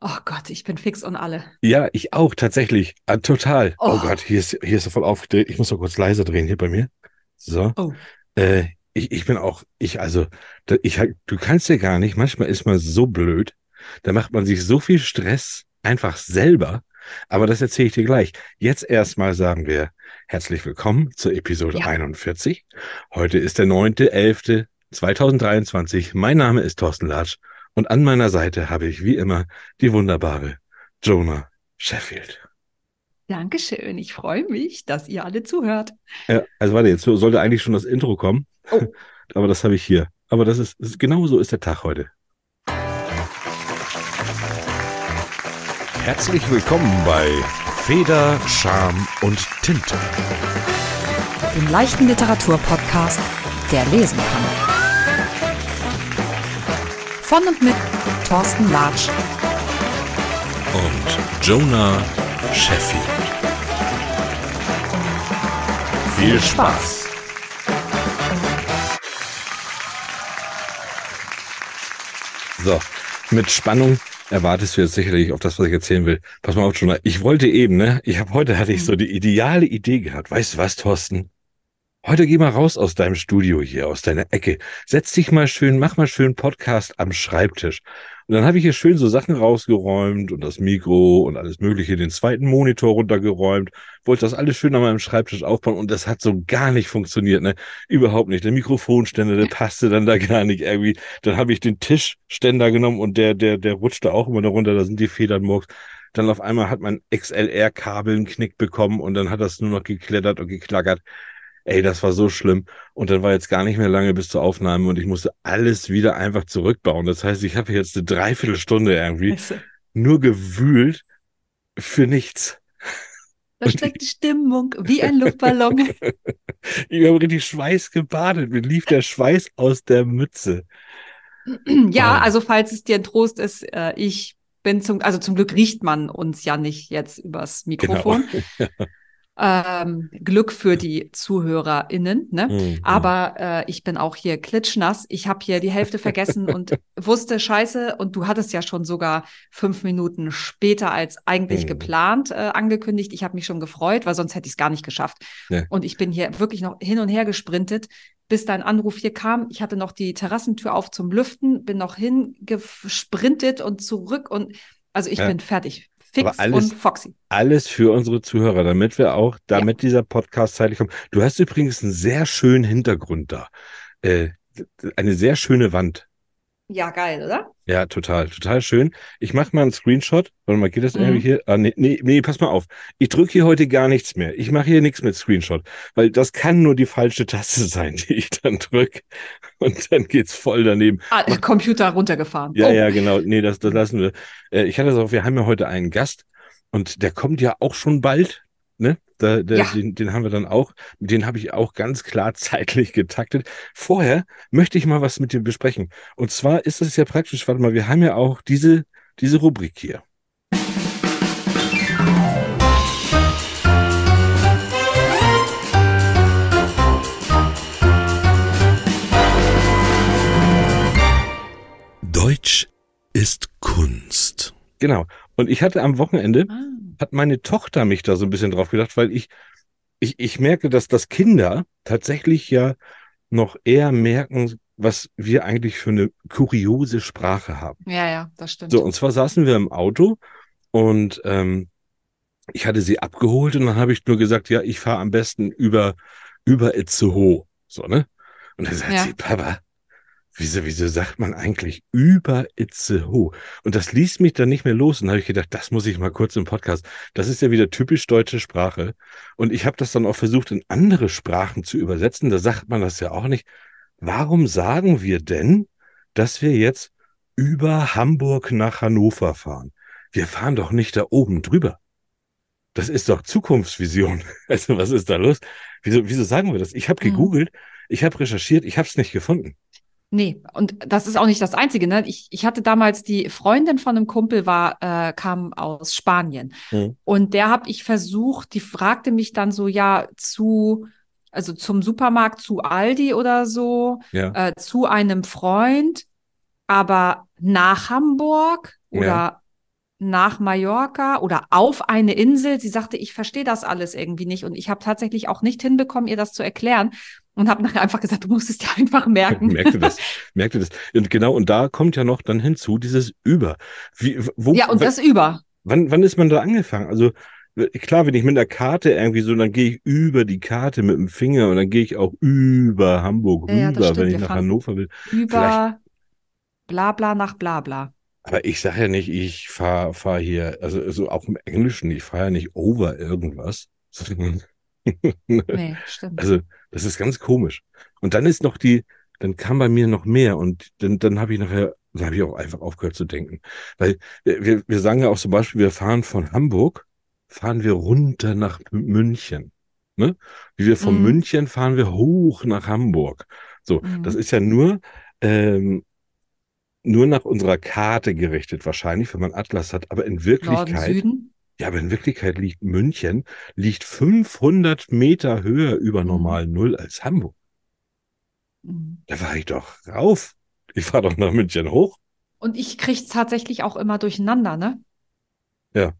Oh Gott, ich bin fix und alle. Ja, ich auch, tatsächlich. Ah, total. Oh. Oh. Gott, hier ist, hier ist er voll aufgedreht. Ich muss doch kurz leiser drehen hier bei mir. So. Oh. Äh, ich, ich bin auch, ich, also, ich, du kannst ja gar nicht, manchmal ist man so blöd, da macht man sich so viel Stress einfach selber. Aber das erzähle ich dir gleich. Jetzt erstmal sagen wir herzlich willkommen zur Episode Ja. 41. Heute ist der 9.11.2023. Mein Name ist Thorsten Latsch und an meiner Seite habe ich wie immer die wunderbare Jonah Sheffield. Dankeschön. Ich freue mich, dass ihr alle zuhört. Ja, also warte, jetzt sollte eigentlich schon das Intro kommen. Oh. Aber das habe ich hier. Aber das ist, das ist genau so ist der Tag heute. Herzlich willkommen bei Feder, Scham und Tinte. Dem leichten Literaturpodcast, der lesen kann. Von und mit Thorsten Latsch. Und Jonah Sheffield. Viel Spaß. So, mit Spannung erwartest du jetzt sicherlich auf das, was ich erzählen will. Pass mal auf, Jonah. Ich wollte eben, ne? Ich habe heute hatte ich so die ideale Idee gehabt. Weißt du was, Thorsten? Heute geh mal raus aus deinem Studio hier, aus deiner Ecke. Setz dich mal schön, mach mal schön Podcast am Schreibtisch. Und dann habe ich hier schön so Sachen rausgeräumt und das Mikro und alles Mögliche, den zweiten Monitor runtergeräumt, wollte das alles schön an meinem Schreibtisch aufbauen und das hat so gar nicht funktioniert, ne? Überhaupt nicht. Der Mikrofonständer, der passte dann da gar nicht irgendwie. Dann habe ich den Tischständer genommen und der, der, der rutschte auch immer da runter, da sind die Federn murks. Dann auf einmal hat mein XLR-Kabel einen Knick bekommen und dann hat das nur noch geklettert und geklackert. Ey, das war so schlimm. Und dann war jetzt gar nicht mehr lange bis zur Aufnahme und ich musste alles wieder einfach zurückbauen. Das heißt, ich habe jetzt eine Dreiviertelstunde irgendwie Scheiße. nur gewühlt für nichts. Da steckt die Stimmung wie ein Luftballon. Ich habe richtig Schweiß gebadet. Mir lief der Schweiß aus der Mütze. ja, Oh. also falls es dir ein Trost ist, äh, ich bin zum, also zum Glück riecht man uns ja nicht jetzt übers Mikrofon. Ähm, Glück für die ZuhörerInnen, ne? Mhm. Aber äh, ich bin auch hier klitschnass. Ich habe hier die Hälfte vergessen und wusste, scheiße, und du hattest ja schon sogar fünf Minuten später als eigentlich Mhm. geplant äh, angekündigt. Ich habe mich schon gefreut, weil sonst hätte ich es gar nicht geschafft. Ja. Und ich bin hier wirklich noch hin und her gesprintet, bis dein Anruf hier kam. Ich hatte noch die Terrassentür auf zum Lüften, bin noch hingesprintet und zurück und also ich Ja. bin fertig. Fix alles- und foxy. Alles für unsere Zuhörer, damit wir auch, damit dieser Podcast zeitlich kommt. Du hast übrigens einen sehr schönen Hintergrund da. Äh, eine sehr schöne Wand. Ja, geil, oder? Ja, total, total schön. Ich mache mal einen Screenshot. Warte mal, geht das Mhm. irgendwie hier? Ah, nee, nee, nee, pass mal auf. Ich drücke hier heute gar nichts mehr. Ich mache hier nichts mit Screenshot, weil das kann nur die falsche Taste sein, die ich dann drücke. Und dann geht's voll daneben. Ah, Computer runtergefahren. Ja, oh. ja, genau. Nee, das, das lassen wir. Äh, ich hatte es auch, wir haben ja heute einen Gast und der kommt ja auch schon bald. Ne? Da, der, Ja. den, den haben wir dann auch, den habe ich auch ganz klar zeitlich getaktet. Vorher möchte ich mal was mit dir besprechen. Und zwar ist es ja praktisch, warte mal, wir haben ja auch diese, diese Rubrik hier. Deutsch ist Kunst. Genau. Und ich hatte am Wochenende, Ah. Hat meine Tochter mich da so ein bisschen drauf gedacht, weil ich, ich, ich merke, dass das Kinder tatsächlich ja noch eher merken, was wir eigentlich für eine kuriose Sprache haben. Ja, ja, das stimmt. So, und zwar saßen wir im Auto und ähm, ich hatte sie abgeholt und dann habe ich nur gesagt, ja, ich fahre am besten über, über Itzehoe. So, ne? Und dann sagt Ja. sie, Papa, wieso, wieso sagt man eigentlich über Itzehoe? Und das ließ mich dann nicht mehr los. Und da habe ich gedacht, das muss ich mal kurz im Podcast. Das ist ja wieder typisch deutsche Sprache. Und ich habe das dann auch versucht, in andere Sprachen zu übersetzen. Da sagt man das ja auch nicht. Warum sagen wir denn, dass wir jetzt über Hamburg nach Hannover fahren? Wir fahren doch nicht da oben drüber. Das ist doch Zukunftsvision. Also was ist da los? Wieso, wieso sagen wir das? Ich habe Mhm. gegoogelt, ich habe recherchiert, ich habe es nicht gefunden. Nee, und das ist auch nicht das Einzige. Ne? Ich, ich hatte damals die Freundin von einem Kumpel, war, äh, kam aus Spanien. Mhm. Und der habe ich versucht, die fragte mich dann so, ja, zu, also zum Supermarkt, zu Aldi oder so, Ja. äh, zu einem Freund, aber nach Hamburg oder Ja. nach Mallorca oder auf eine Insel. Sie sagte, ich verstehe das alles irgendwie nicht. Und ich habe tatsächlich auch nicht hinbekommen, ihr das zu erklären. Und habe nachher einfach gesagt, du musst es dir einfach merken. merkte das, merkte das. Und genau, und da kommt ja noch dann hinzu dieses Über. Wie, wo, ja, und das Über. Wann, wann ist man da angefangen? Also klar, wenn ich mit der Karte irgendwie so, dann gehe ich über die Karte mit dem Finger und dann gehe ich auch über Hamburg ja, rüber, wenn ich nach Hannover will. Über Vielleicht, bla bla nach bla bla. Aber ich sage ja nicht, ich fahre fahr hier, also, also auch im Englischen, ich fahre ja nicht over irgendwas. nee, stimmt. Also das ist ganz komisch. Und dann ist noch die, dann kam bei mir noch mehr und dann, dann habe ich nachher, da habe ich auch einfach aufgehört zu denken. Weil äh, wir, wir sagen ja auch zum Beispiel, wir fahren von Hamburg, fahren wir runter nach München. Ne? Wie wir von mhm. München fahren wir hoch nach Hamburg. So, mhm. das ist ja nur ähm, nur nach unserer Karte gerichtet wahrscheinlich, wenn man Atlas hat, aber in Wirklichkeit, Norden, Süden? Ja, aber in Wirklichkeit liegt München, liegt 500 Meter höher über mhm. normal Null als Hamburg. Mhm. Da war ich doch rauf. Ich fahre doch nach München hoch. Und ich krieg's tatsächlich auch immer durcheinander, ne? Ja.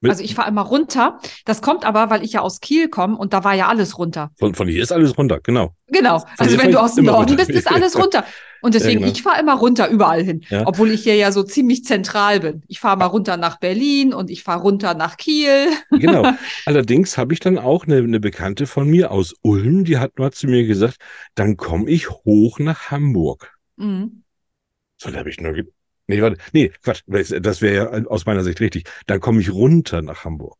Mit also ich fahre immer runter. Das kommt aber, weil ich ja aus Kiel komme und da war ja alles runter. Von, von hier ist alles runter, genau. Genau. Von also wenn du aus dem Norden runter. bist, ist alles runter. Und deswegen, ja, genau. ich fahre immer runter überall hin, ja. obwohl ich hier ja so ziemlich zentral bin. Ich fahre mal runter nach Berlin und ich fahre runter nach Kiel. Genau. Allerdings habe ich dann auch eine, eine Bekannte von mir aus Ulm, die hat mal zu mir gesagt, dann komme ich hoch nach Hamburg. Mhm. So, da habe ich nur Nee, warte, nee, Quatsch, das wäre ja aus meiner Sicht richtig. Dann komme ich runter nach Hamburg.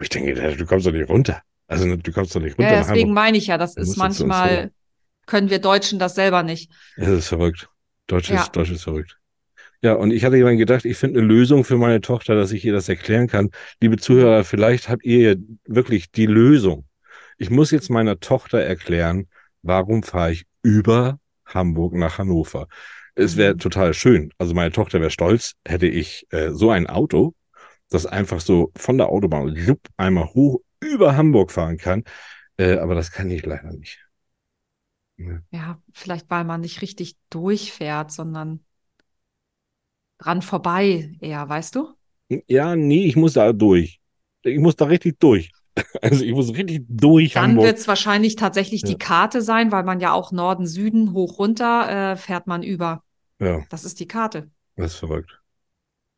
Ich denke, du kommst doch nicht runter. Also du kommst doch nicht runter. Ja, deswegen meine ich ja, das ist manchmal, können wir Deutschen das selber nicht. Das ist verrückt. Deutsch ist, ja. Deutsch ist verrückt. Ja, und ich hatte jemand gedacht, ich finde eine Lösung für meine Tochter, dass ich ihr das erklären kann. Liebe Zuhörer, vielleicht habt ihr wirklich die Lösung. Ich muss jetzt meiner Tochter erklären, warum fahre ich über Hamburg nach Hannover. Es wäre mhm. total schön. Also meine Tochter wäre stolz, hätte ich äh, so ein Auto, das einfach so von der Autobahn jupp, einmal hoch über Hamburg fahren kann. Äh, aber das kann ich leider nicht. Ja. ja, vielleicht weil man nicht richtig durchfährt, sondern dran vorbei eher, weißt du? Ja, nee, ich muss da durch. Ich muss da richtig durch. Also ich muss richtig durch. Dann wird es wahrscheinlich tatsächlich ja. die Karte sein, weil man ja auch Norden, Süden, hoch, runter äh, fährt man über. Ja. Das ist die Karte. Das ist verrückt.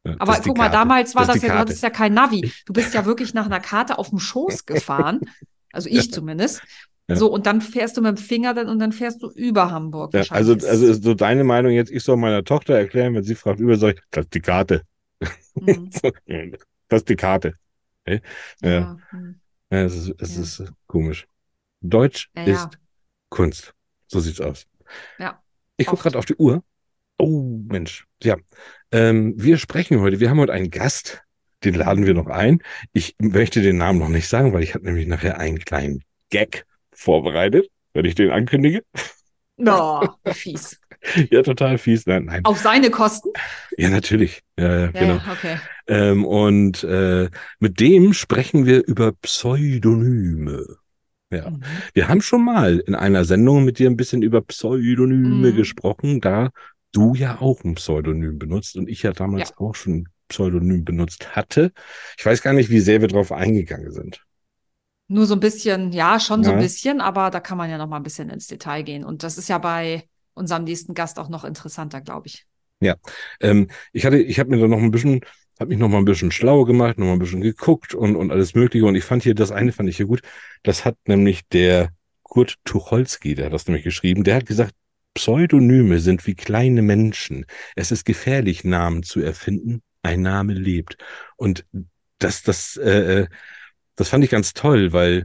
Ja, Aber guck mal, damals war das, das ja, du hattest ja kein Navi. Du bist ja wirklich nach einer Karte auf dem Schoß gefahren. Also ich zumindest. Ja. So, und dann fährst du mit dem Finger dann und dann fährst du über Hamburg. Ja, also, also ist so deine Meinung jetzt, ich soll meiner Tochter erklären, wenn sie fragt, über soll ich, das ist die Karte. Mhm. das ist die Karte. Ja. Mhm. ja. es ist, es ist komisch. Deutsch ist Kunst. So sieht's aus. Ja. Ich gucke gerade auf die Uhr. Oh, Mensch. Ja. Ähm, wir sprechen heute, wir haben heute einen Gast, den laden wir noch ein. Ich möchte den Namen noch nicht sagen, weil ich habe nämlich nachher einen kleinen Gag vorbereitet, wenn ich den ankündige. No, fies. ja, total fies. Nein, nein. Auf seine Kosten? Ja, natürlich. Ja, ja, genau. Ja, okay. Ähm, und äh, mit dem sprechen wir über Pseudonyme. Ja. Mhm. Wir haben schon mal in einer Sendung mit dir ein bisschen über Pseudonyme mhm. gesprochen. Da du ja auch ein Pseudonym benutzt und ich ja damals ja. auch schon ein Pseudonym benutzt hatte. Ich weiß gar nicht, wie sehr wir darauf eingegangen sind. Nur so ein bisschen, ja, schon ja. so ein bisschen, aber da kann man ja noch mal ein bisschen ins Detail gehen. Und das ist ja bei unserem nächsten Gast auch noch interessanter, glaube ich. Ja, ähm, ich hatte, ich habe mir da noch ein bisschen, habe mich noch mal ein bisschen schlau gemacht, noch mal ein bisschen geguckt und und alles Mögliche. Und ich fand hier das eine fand ich hier gut. Das hat nämlich der Kurt Tucholsky, der hat das nämlich geschrieben. Der hat gesagt, Pseudonyme sind wie kleine Menschen. Es ist gefährlich, Namen zu erfinden. Ein Name lebt. Und das, das, äh, äh, das fand ich ganz toll, weil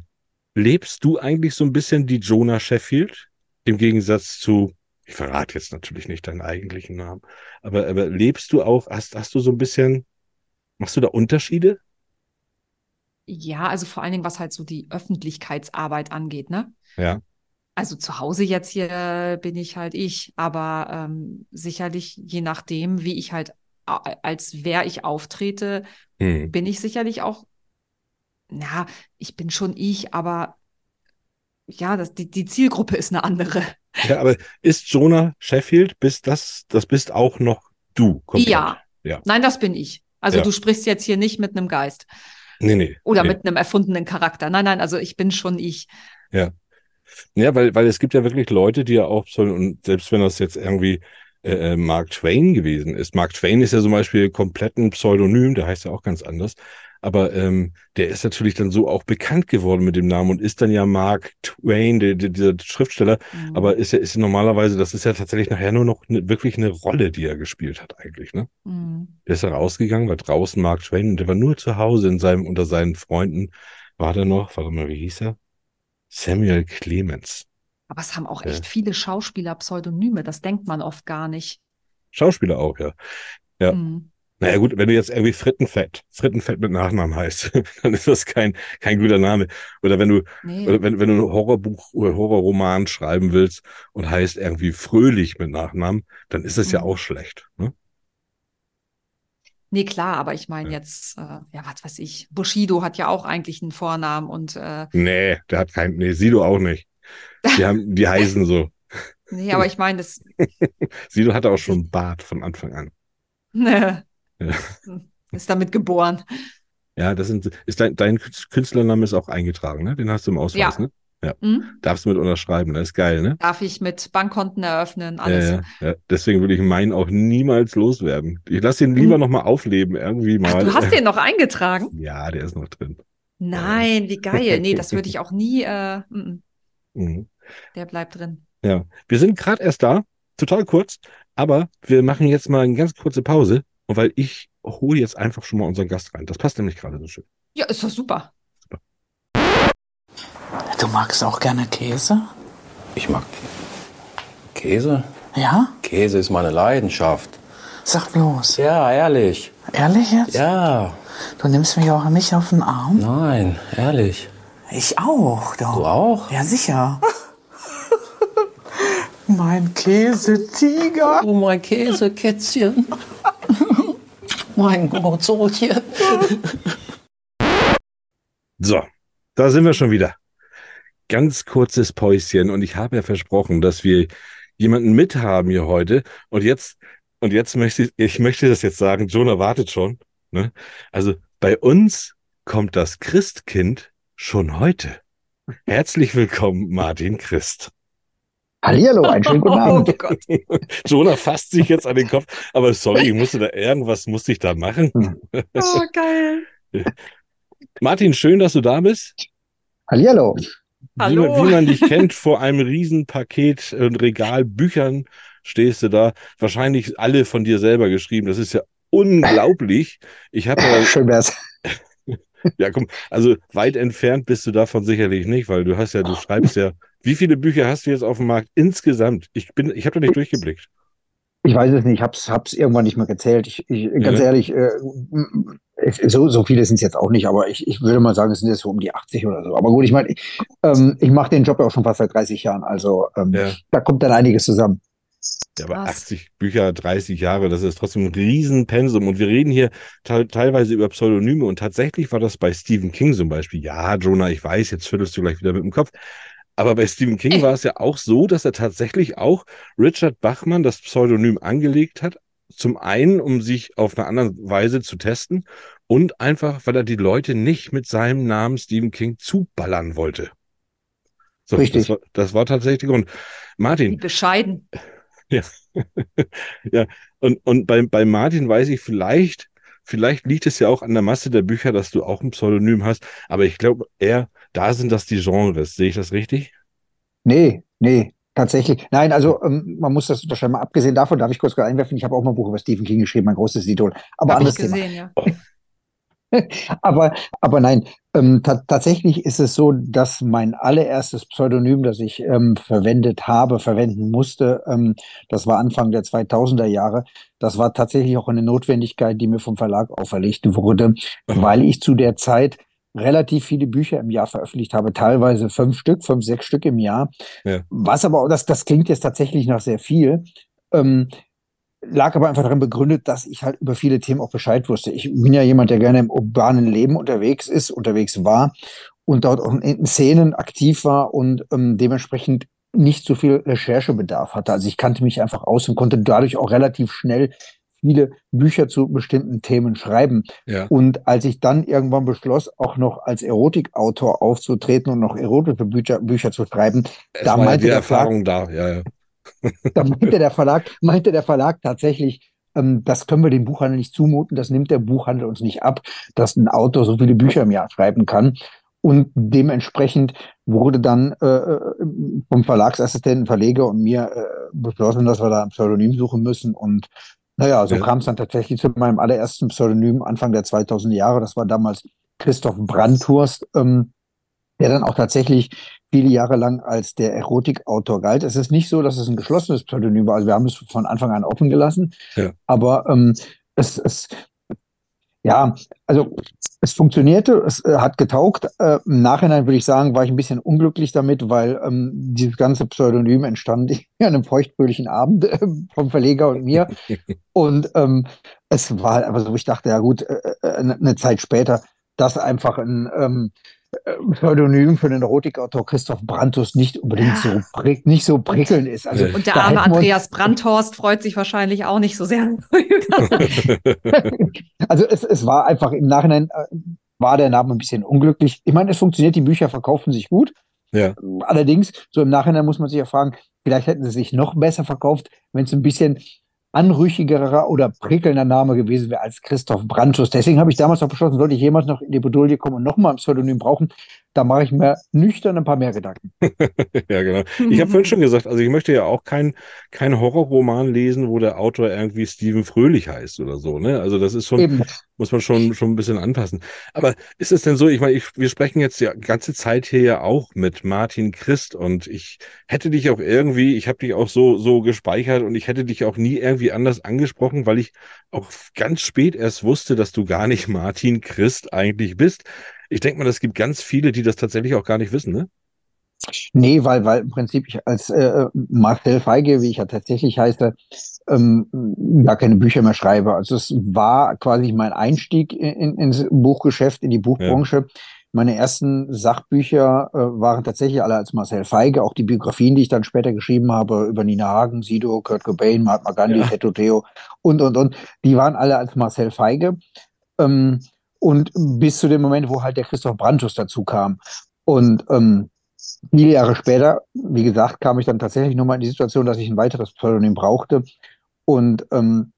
lebst du eigentlich so ein bisschen die Jonah Sheffield? Im Gegensatz zu, ich verrate jetzt natürlich nicht deinen eigentlichen Namen, aber, aber lebst du auch, hast, hast du so ein bisschen, machst du da Unterschiede? Ja, also vor allen Dingen, was halt so die Öffentlichkeitsarbeit angeht, ne? Ja also zu Hause jetzt hier bin ich halt ich, aber ähm, sicherlich je nachdem, wie ich halt als wer ich auftrete, hm. bin ich sicherlich auch, ja, ich bin schon ich, aber ja, das, die, die Zielgruppe ist eine andere. Ja, aber ist Jonah Sheffield, bist das, das bist auch noch du? Komplett. Ja. ja. Nein, das bin ich. Also ja. du sprichst jetzt hier nicht mit einem Geist. Nee, nee. Oder nee. mit einem erfundenen Charakter. Nein, nein, also ich bin schon ich. Ja. Ja, weil, weil es gibt ja wirklich Leute, die ja auch sollen, und selbst wenn das jetzt irgendwie äh, äh, Mark Twain gewesen ist. Mark Twain ist ja zum Beispiel komplett ein Pseudonym, der heißt ja auch ganz anders. Aber ähm, der ist natürlich dann so auch bekannt geworden mit dem Namen und ist dann ja Mark Twain, der, der, dieser Schriftsteller. Mhm. Aber ist ja ist normalerweise, das ist ja tatsächlich nachher nur noch ne, wirklich eine Rolle, die er gespielt hat eigentlich. Ne? Mhm. Der ist ja rausgegangen, war draußen Mark Twain und der war nur zu Hause in seinem unter seinen Freunden. War der noch? Warte mal, wie hieß er? Samuel Clemens. Aber es haben auch echt ja. viele Schauspieler Pseudonyme. Das denkt man oft gar nicht. Schauspieler auch, ja. Ja. Mhm. Naja gut, wenn du jetzt irgendwie Frittenfett, Frittenfett mit Nachnamen heißt, dann ist das kein, kein guter Name. Oder wenn du, nee. oder wenn, wenn du ein Horrorbuch oder Horrorroman schreiben willst und heißt irgendwie Fröhlich mit Nachnamen, dann ist das mhm. ja auch schlecht. Ne? Nee, klar, aber ich meine ja. jetzt, äh, ja, was weiß ich, Bushido hat ja auch eigentlich einen Vornamen und äh, Nee, der hat keinen, nee, Sido auch nicht. Die haben, die heißen so. Nee, aber ich meine, das. Sido hatte auch schon Bart von Anfang an. Ne. Ja. Ist damit geboren. Ja, das sind, ist dein, dein Künstlername ist auch eingetragen, ne? Den hast du im Ausweis, ja. ne? Ja. Mhm. Darfst du mit unterschreiben, das ist geil, ne? Darf ich mit Bankkonten eröffnen, alles. Ja, ja, Deswegen würde ich meinen auch niemals loswerden. Ich lasse ihn lieber mhm. nochmal aufleben, irgendwie mal. Ach, du hast den noch eingetragen? Ja, der ist noch drin. Nein, wie geil. Nee, das würde ich auch nie. Äh, m -m. Mhm. Der bleibt drin. Ja, wir sind gerade erst da, total kurz, aber wir machen jetzt mal eine ganz kurze Pause, weil ich hole jetzt einfach schon mal unseren Gast rein. Das passt nämlich gerade so schön. Ja, ist doch super. super. Du magst auch gerne Käse? Ich mag Käse. Ja? Käse ist meine Leidenschaft. Sag bloß. Ja, ehrlich. Ehrlich jetzt? Ja. Du nimmst mich auch nicht auf den Arm? Nein, ehrlich. Ich auch, doch. Du auch? Ja, sicher. Mein Käsetiger. Oh, mein Käsekätzchen. Mein Gottsohlchen. So, da sind wir schon wieder. Ganz kurzes Päuschen und ich habe ja versprochen, dass wir jemanden mithaben hier heute. Und jetzt, und jetzt möchte ich, ich möchte das jetzt sagen, Jonah wartet schon. Ne? Also bei uns kommt das Christkind schon heute. Herzlich willkommen, Martin Christ. Hallihallo, einen schönen guten Abend. Oh Gott. Jonah fasst sich jetzt an den Kopf, aber sorry, ich musste da irgendwas musste ich da machen. Hm. Oh, geil. Martin, schön, dass du da bist. Hallihallo. Wie, Hallo. wie man dich kennt, vor einem Riesenpaket und äh, Regal Büchern stehst du da. Wahrscheinlich alle von dir selber geschrieben. Das ist ja unglaublich. Ich habe ja, Schön wär's. ja, komm, also weit entfernt bist du davon sicherlich nicht, weil du hast ja, du schreibst ja wie viele Bücher hast du jetzt auf dem Markt insgesamt? Ich bin, ich habe da nicht durchgeblickt. Ich weiß es nicht, ich hab's, hab's irgendwann nicht mehr gezählt. Ich, ich ganz ja. ehrlich, äh, so, so viele sind es jetzt auch nicht, aber ich, ich würde mal sagen, es sind jetzt so um die 80 oder so. Aber gut, ich meine, ich, ähm, ich mache den Job ja auch schon fast seit 30 Jahren, also ähm, ja. da kommt dann einiges zusammen. Ja, aber Was? 80 Bücher, 30 Jahre, das ist trotzdem ein Riesenpensum. Und wir reden hier te teilweise über Pseudonyme. Und tatsächlich war das bei Stephen King zum Beispiel. Ja, Jonah, ich weiß, jetzt schüttelst du gleich wieder mit dem Kopf. Aber bei Stephen King war es ja auch so, dass er tatsächlich auch Richard Bachmann das Pseudonym angelegt hat. Zum einen, um sich auf eine andere Weise zu testen und einfach, weil er die Leute nicht mit seinem Namen Stephen King zuballern wollte. So, Richtig. Das war, das war tatsächlich der Grund. Martin. Wie bescheiden. Ja. ja. Und, und bei, bei Martin weiß ich vielleicht, vielleicht liegt es ja auch an der Masse der Bücher, dass du auch ein Pseudonym hast. Aber ich glaube, er da sind das die Genres. Sehe ich das richtig? Nee, nee, tatsächlich. Nein, also ähm, man muss das unterscheiden. Mal abgesehen davon darf ich kurz einwerfen, ich habe auch mal ein Buch über Stephen King geschrieben, mein großes Idol. Aber Hab anderes gesehen, Thema. Ja. aber, aber nein, ähm, tatsächlich ist es so, dass mein allererstes Pseudonym, das ich ähm, verwendet habe, verwenden musste, ähm, das war Anfang der 2000er Jahre. Das war tatsächlich auch eine Notwendigkeit, die mir vom Verlag auferlegt wurde, weil ich zu der Zeit relativ viele Bücher im Jahr veröffentlicht habe, teilweise fünf Stück, fünf, sechs Stück im Jahr. Ja. Was aber, das, das klingt jetzt tatsächlich nach sehr viel, ähm, lag aber einfach darin begründet, dass ich halt über viele Themen auch Bescheid wusste. Ich bin ja jemand, der gerne im urbanen Leben unterwegs ist, unterwegs war und dort auch in Szenen aktiv war und ähm, dementsprechend nicht so viel Recherchebedarf hatte. Also ich kannte mich einfach aus und konnte dadurch auch relativ schnell viele Bücher zu bestimmten Themen schreiben. Ja. Und als ich dann irgendwann beschloss, auch noch als Erotikautor aufzutreten und noch erotische Bücher, Bücher zu schreiben, es da meinte die der Erfahrung Verlag, da, ja, ja. da meinte der Verlag, meinte der Verlag tatsächlich, ähm, das können wir dem Buchhandel nicht zumuten, das nimmt der Buchhandel uns nicht ab, dass ein Autor so viele Bücher im Jahr schreiben kann. Und dementsprechend wurde dann äh, äh, vom Verlagsassistenten, Verleger und mir äh, beschlossen, dass wir da ein Pseudonym suchen müssen. Und naja, so ja. kam es dann tatsächlich zu meinem allerersten Pseudonym Anfang der 2000er Jahre. Das war damals Christoph Brandhurst, ähm, der dann auch tatsächlich viele Jahre lang als der Erotikautor galt. Es ist nicht so, dass es ein geschlossenes Pseudonym war. Also wir haben es von Anfang an offen gelassen. Ja. Aber ähm, es, es, ja, also es funktionierte, es äh, hat getaugt. Äh, Im Nachhinein würde ich sagen, war ich ein bisschen unglücklich damit, weil ähm, dieses ganze Pseudonym entstand an einem feuchtfröhlichen Abend äh, vom Verleger und mir. und ähm, es war halt einfach so, ich dachte, ja gut, äh, äh eine Zeit später, dass einfach ein ähm, Pseudonym für den Erotikautor Christoph Brandhorst nicht unbedingt ja. so nicht so prickelnd ist. Also, und der arme Andreas Brandhorst freut sich wahrscheinlich auch nicht so sehr. also es, es war einfach im Nachhinein äh, war der Name ein bisschen unglücklich. Ich meine, es funktioniert, die Bücher verkaufen sich gut. Ja. Allerdings, so im Nachhinein muss man sich ja fragen, vielleicht hätten sie sich noch besser verkauft, wenn es ein bisschen anrüchigerer oder prickelnder Name gewesen wäre als Christoph Brandtus. Deswegen habe ich damals auch beschlossen, sollte ich jemals noch in die Bedouille kommen und nochmal ein Pseudonym brauchen, da mache ich mir nüchtern ein paar mehr Gedanken. ja, genau. Ich habe vorhin schon gesagt, also ich möchte ja auch keinen kein Horrorroman lesen, wo der Autor irgendwie Steven Fröhlich heißt oder so. Ne? Also das ist schon, Eben. muss man schon, schon ein bisschen anpassen. Aber ist es denn so, ich meine, ich, wir sprechen jetzt die ganze Zeit hier ja auch mit Martin Christ und ich hätte dich auch irgendwie, ich habe dich auch so, so gespeichert und ich hätte dich auch nie irgendwie anders angesprochen, weil ich auch ganz spät erst wusste, dass du gar nicht Martin Christ eigentlich bist. Ich denke mal, es gibt ganz viele, die das tatsächlich auch gar nicht wissen, ne? Nee, weil, weil im Prinzip ich als äh, Marcel Feige, wie ich ja tatsächlich heiße, ähm, gar keine Bücher mehr schreibe. Also es war quasi mein Einstieg in, ins Buchgeschäft, in die Buchbranche. Ja. Meine ersten Sachbücher äh, waren tatsächlich alle als Marcel Feige, auch die Biografien, die ich dann später geschrieben habe über Nina Hagen, Sido, Kurt Cobain, Mahatma Gandhi, ja. Teto Theo und, und, und, die waren alle als Marcel Feige. Ähm, und bis zu dem Moment, wo halt der Christoph Brantus dazu kam. Und ähm, viele Jahre später, wie gesagt, kam ich dann tatsächlich nochmal in die Situation, dass ich ein weiteres Pseudonym brauchte. Und ähm,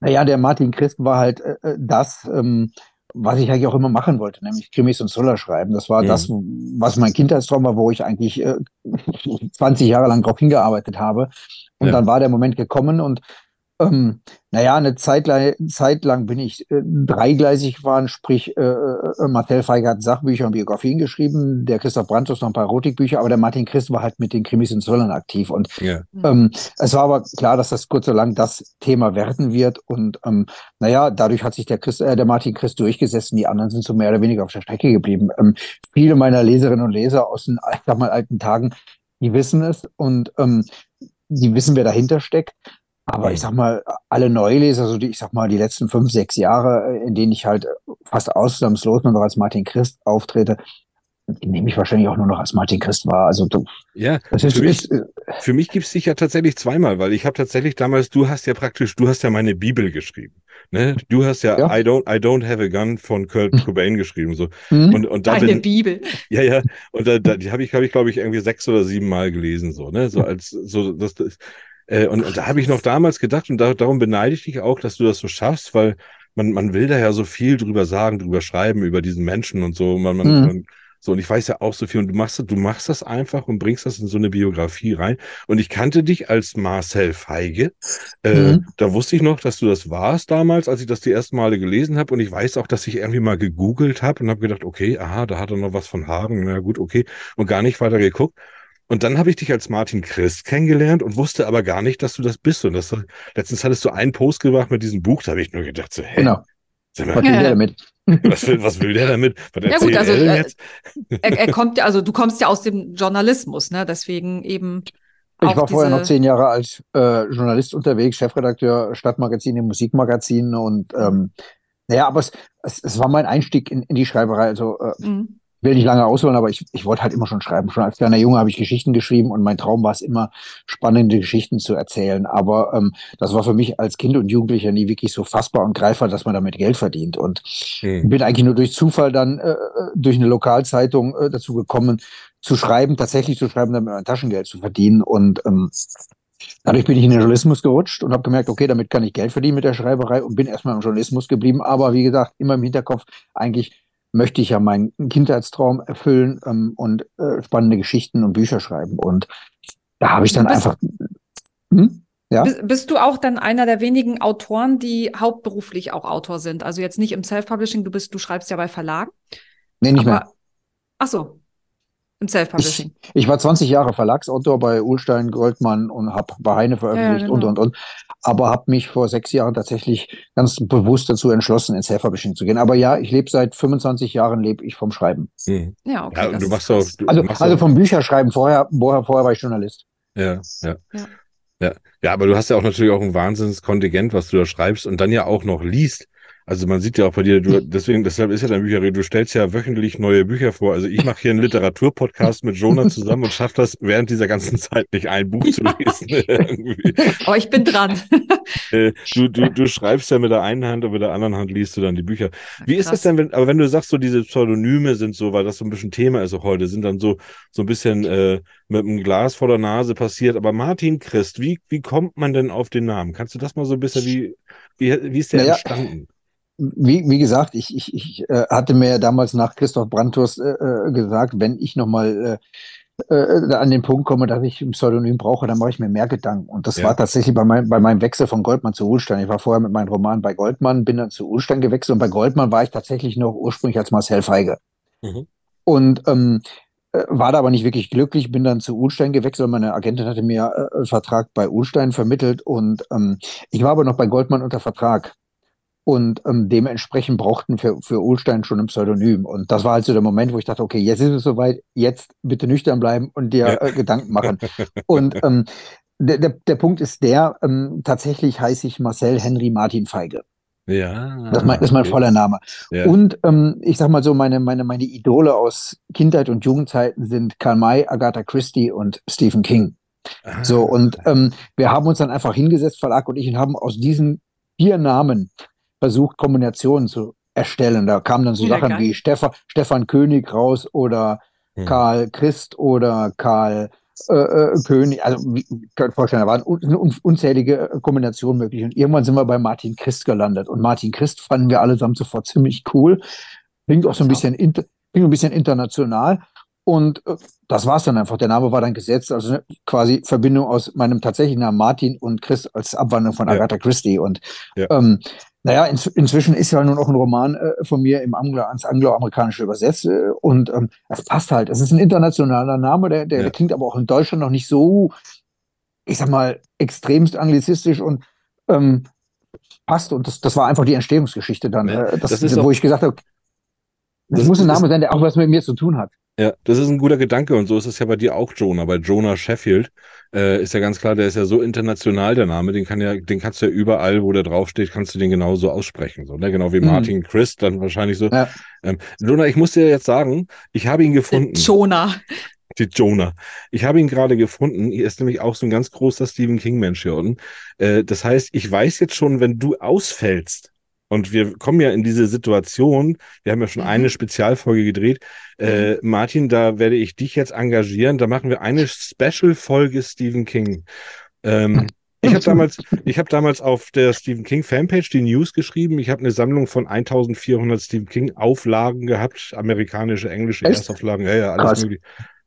naja, der Martin Christ war halt äh, äh, das, ähm, was ich eigentlich auch immer machen wollte, nämlich Krimis und Thriller schreiben. Das war mhm. das, was mein Kindheitstraum war, wo ich eigentlich äh, 20 Jahre lang drauf hingearbeitet habe. Und ja. dann war der Moment gekommen und ähm, naja, eine Zeit lang, Zeit lang bin ich äh, dreigleisig gefahren, sprich äh, äh, Marcel Feige hat Sachbücher und Biografien geschrieben, der Christoph Brandtus noch ein paar Erotikbücher, aber der Martin Christ war halt mit den Krimis und Thrillern aktiv. Und ja. ähm, es war aber klar, dass das kurz so lang das Thema werden wird. Und ähm, naja, dadurch hat sich der, Christ, äh, der Martin Christ durchgesetzt und die anderen sind so mehr oder weniger auf der Strecke geblieben. Ähm, viele meiner Leserinnen und Leser aus den ich sag mal, alten Tagen, die wissen es und ähm, die wissen, wer dahinter steckt. Aber ich sag mal, alle Neuleser, so die, ich sag mal, die letzten fünf, sechs Jahre, äh, in denen ich halt fast ausnahmslos nur noch als Martin Christ auftrete, nehme ich wahrscheinlich auch nur noch als Martin Christ wahr. Also du, ja, das ist, für mich, ist, äh, für mich gibt's dich ja tatsächlich zweimal, weil ich habe tatsächlich damals, du hast ja praktisch, du hast ja meine Bibel geschrieben. Ne? Du hast ja, ja, I don't I don't have a gun von Kurt hm. Cobain geschrieben so mhm. und und da eine bin, Bibel. Ja ja und da, da die habe ich glaube ich glaube ich irgendwie sechs oder sieben Mal gelesen so ne so als so das, das äh, und, und, da habe ich noch damals gedacht, und da, darum beneide ich dich auch, dass du das so schaffst, weil man, man will da ja so viel drüber sagen, drüber schreiben, über diesen Menschen und so. Man, man, mhm. man, so, und ich weiß ja auch so viel, und du machst, du machst das einfach und bringst das in so eine Biografie rein. Und ich kannte dich als Marcel Feige. Äh, mhm. Da wusste ich noch, dass du das warst damals, als ich das die ersten Male gelesen habe. Und ich weiß auch, dass ich irgendwie mal gegoogelt habe und habe gedacht, okay, aha, da hat er noch was von Haaren. Na gut, okay. Und gar nicht weiter geguckt. Und dann habe ich dich als Martin Christ kennengelernt und wusste aber gar nicht, dass du das bist. Und das, letztens hattest du einen Post gemacht mit diesem Buch, da habe ich nur gedacht, so, hä? Genau. Mal, was will der damit? Was will, was will der damit? Was ja gut, also er, er, er, kommt ja, also du kommst ja aus dem Journalismus, ne? Deswegen eben. Ich war vorher noch zehn Jahre als äh, Journalist unterwegs, Chefredakteur Stadtmagazin, im Musikmagazin und ähm, naja, aber es, es, es war mein Einstieg in, in die Schreiberei. Also äh, mhm will nicht lange ausholen, aber ich, ich wollte halt immer schon schreiben. Schon als kleiner Junge habe ich Geschichten geschrieben und mein Traum war es immer, spannende Geschichten zu erzählen. Aber ähm, das war für mich als Kind und Jugendlicher nie wirklich so fassbar und greifbar, dass man damit Geld verdient. Und hm. bin eigentlich nur durch Zufall dann äh, durch eine Lokalzeitung äh, dazu gekommen, zu schreiben, tatsächlich zu schreiben, damit mein Taschengeld zu verdienen. Und ähm, Dadurch bin ich in den Journalismus gerutscht und habe gemerkt, okay, damit kann ich Geld verdienen mit der Schreiberei und bin erstmal im Journalismus geblieben. Aber wie gesagt, immer im Hinterkopf, eigentlich möchte ich ja meinen Kindheitstraum erfüllen ähm, und äh, spannende Geschichten und Bücher schreiben. Und da habe ich dann bist, einfach. Hm? Ja? Bist du auch dann einer der wenigen Autoren, die hauptberuflich auch Autor sind? Also jetzt nicht im Self-Publishing, du bist, du schreibst ja bei Verlagen. Nee, nicht aber, mehr. Ach so, im Self-Publishing. Ich, ich, war 20 Jahre Verlagsautor bei Ulstein, Goldmann und habe bei Heine veröffentlicht ja, genau. und, und, und. Aber habe mich vor sechs Jahren tatsächlich ganz bewusst dazu entschlossen, ins Self-Publishing zu gehen. Aber ja, ich lebe seit 25 Jahren, lebe ich vom Schreiben. Mhm. Ja, okay. Ja, du machst auch, du also, machst also vom Bücherschreiben. Vorher, vorher, vorher war ich Journalist. Ja, ja. ja. Ja. ja, aber du hast ja auch natürlich auch ein Wahnsinnskontingent, was du da schreibst und dann ja auch noch liest. Also man sieht ja auch bei dir, du, deswegen, deshalb ist ja dein Bücher, du stellst ja wöchentlich neue Bücher vor. Also ich mache hier einen Literaturpodcast mit Jonah zusammen und schaffe das während dieser ganzen Zeit nicht ein Buch zu lesen. Aber ich bin dran. Äh, du, du, du schreibst ja mit der einen Hand und mit der anderen Hand liest du dann die Bücher. Wie Krass. ist das denn, wenn, aber wenn du sagst, so diese Pseudonyme sind so, weil das so ein bisschen Thema ist auch heute, sind dann so, so ein bisschen äh, mit einem Glas vor der Nase passiert. Aber Martin Christ, wie, wie kommt man denn auf den Namen? Kannst du das mal so ein bisschen, wie, wie, wie ist der naja. entstanden? Wie, wie gesagt, ich, ich, ich äh, hatte mir damals nach Christoph Brandhorst äh, äh gesagt, wenn ich nochmal äh, äh, an den Punkt komme, dass ich ein Pseudonym brauche, dann mache ich mir mehr Gedanken. Und das ja. war tatsächlich bei, mein, bei meinem Wechsel von Goldmann zu Ulstein. Ich war vorher mit meinem Roman bei Goldmann, bin dann zu Ulstein gewechselt und bei Goldmann war ich tatsächlich noch ursprünglich als Marcel Feige. Mhm. Und ähm, äh, war da aber nicht wirklich glücklich, bin dann zu Ulstein gewechselt. Meine Agentin hatte mir äh, einen Vertrag bei Ulstein vermittelt und ähm, ich war aber noch bei Goldmann unter Vertrag. Und ähm, dementsprechend brauchten für, für Ulstein schon ein Pseudonym. Und das war halt so der Moment, wo ich dachte, okay, jetzt ist es soweit, jetzt bitte nüchtern bleiben und dir ja. äh, Gedanken machen. und ähm, der, der, der Punkt ist der, ähm, tatsächlich heiße ich Marcel Henry Martin Feige. Ja. Das ist mein, das ist mein voller Name. Ja. Und ähm, ich sag mal so, meine, meine, meine Idole aus Kindheit und Jugendzeiten sind Karl May, Agatha Christie und Stephen King. Ah. So, und ähm, wir haben uns dann einfach hingesetzt, Verlag und ich, und haben aus diesen vier Namen versucht, Kombinationen zu erstellen. Da kamen dann so ja, Sachen geil. wie Stefan, Stefan König raus oder hm. Karl Christ oder Karl äh, äh, König. Also, wie könnt ihr vorstellen, da waren un unzählige äh, Kombinationen möglich. Und irgendwann sind wir bei Martin Christ gelandet. Und Martin Christ fanden wir allesamt sofort ziemlich cool. Klingt auch so ein bisschen, inter, klingt ein bisschen international. Und äh, das war es dann einfach. Der Name war dann gesetzt, also quasi Verbindung aus meinem tatsächlichen Namen Martin und Christ als Abwandlung von Agatha Christie. Und ja. ähm, naja, in, inzwischen ist ja nun auch ein Roman äh, von mir im Anglo, ans Angloamerikanische übersetzt äh, und ähm, das passt halt. Es ist ein internationaler Name, der, der, ja. der, klingt aber auch in Deutschland noch nicht so, ich sag mal, extremst anglizistisch und ähm, passt. Und das, das war einfach die Entstehungsgeschichte dann, ja, äh, das, das wo ich gesagt habe, das, das muss ein Name sein, der auch was mit mir zu tun hat. Ja, das ist ein guter Gedanke und so ist es ja bei dir auch Jonah. Bei Jonah Sheffield äh, ist ja ganz klar, der ist ja so international der Name, den kann ja, den kannst du ja überall, wo der draufsteht, kannst du den genauso aussprechen, so ne? Genau wie mhm. Martin Chris dann wahrscheinlich so. Ja. Ähm, Jonah, ich muss dir jetzt sagen, ich habe ihn gefunden. Jonah. Die Jonah. Ich habe ihn gerade gefunden. Hier ist nämlich auch so ein ganz großer Stephen King Mensch hier unten. Äh, das heißt, ich weiß jetzt schon, wenn du ausfällst, und wir kommen ja in diese Situation, wir haben ja schon mhm. eine Spezialfolge gedreht. Äh. Martin, da werde ich dich jetzt engagieren. Da machen wir eine Special-Folge Stephen King. Ähm, ich habe damals, ich habe damals auf der Stephen King Fanpage die News geschrieben. Ich habe eine Sammlung von 1400 Stephen King Auflagen gehabt, amerikanische, englische? Erstauflagen, ja, ja, alles mögliche.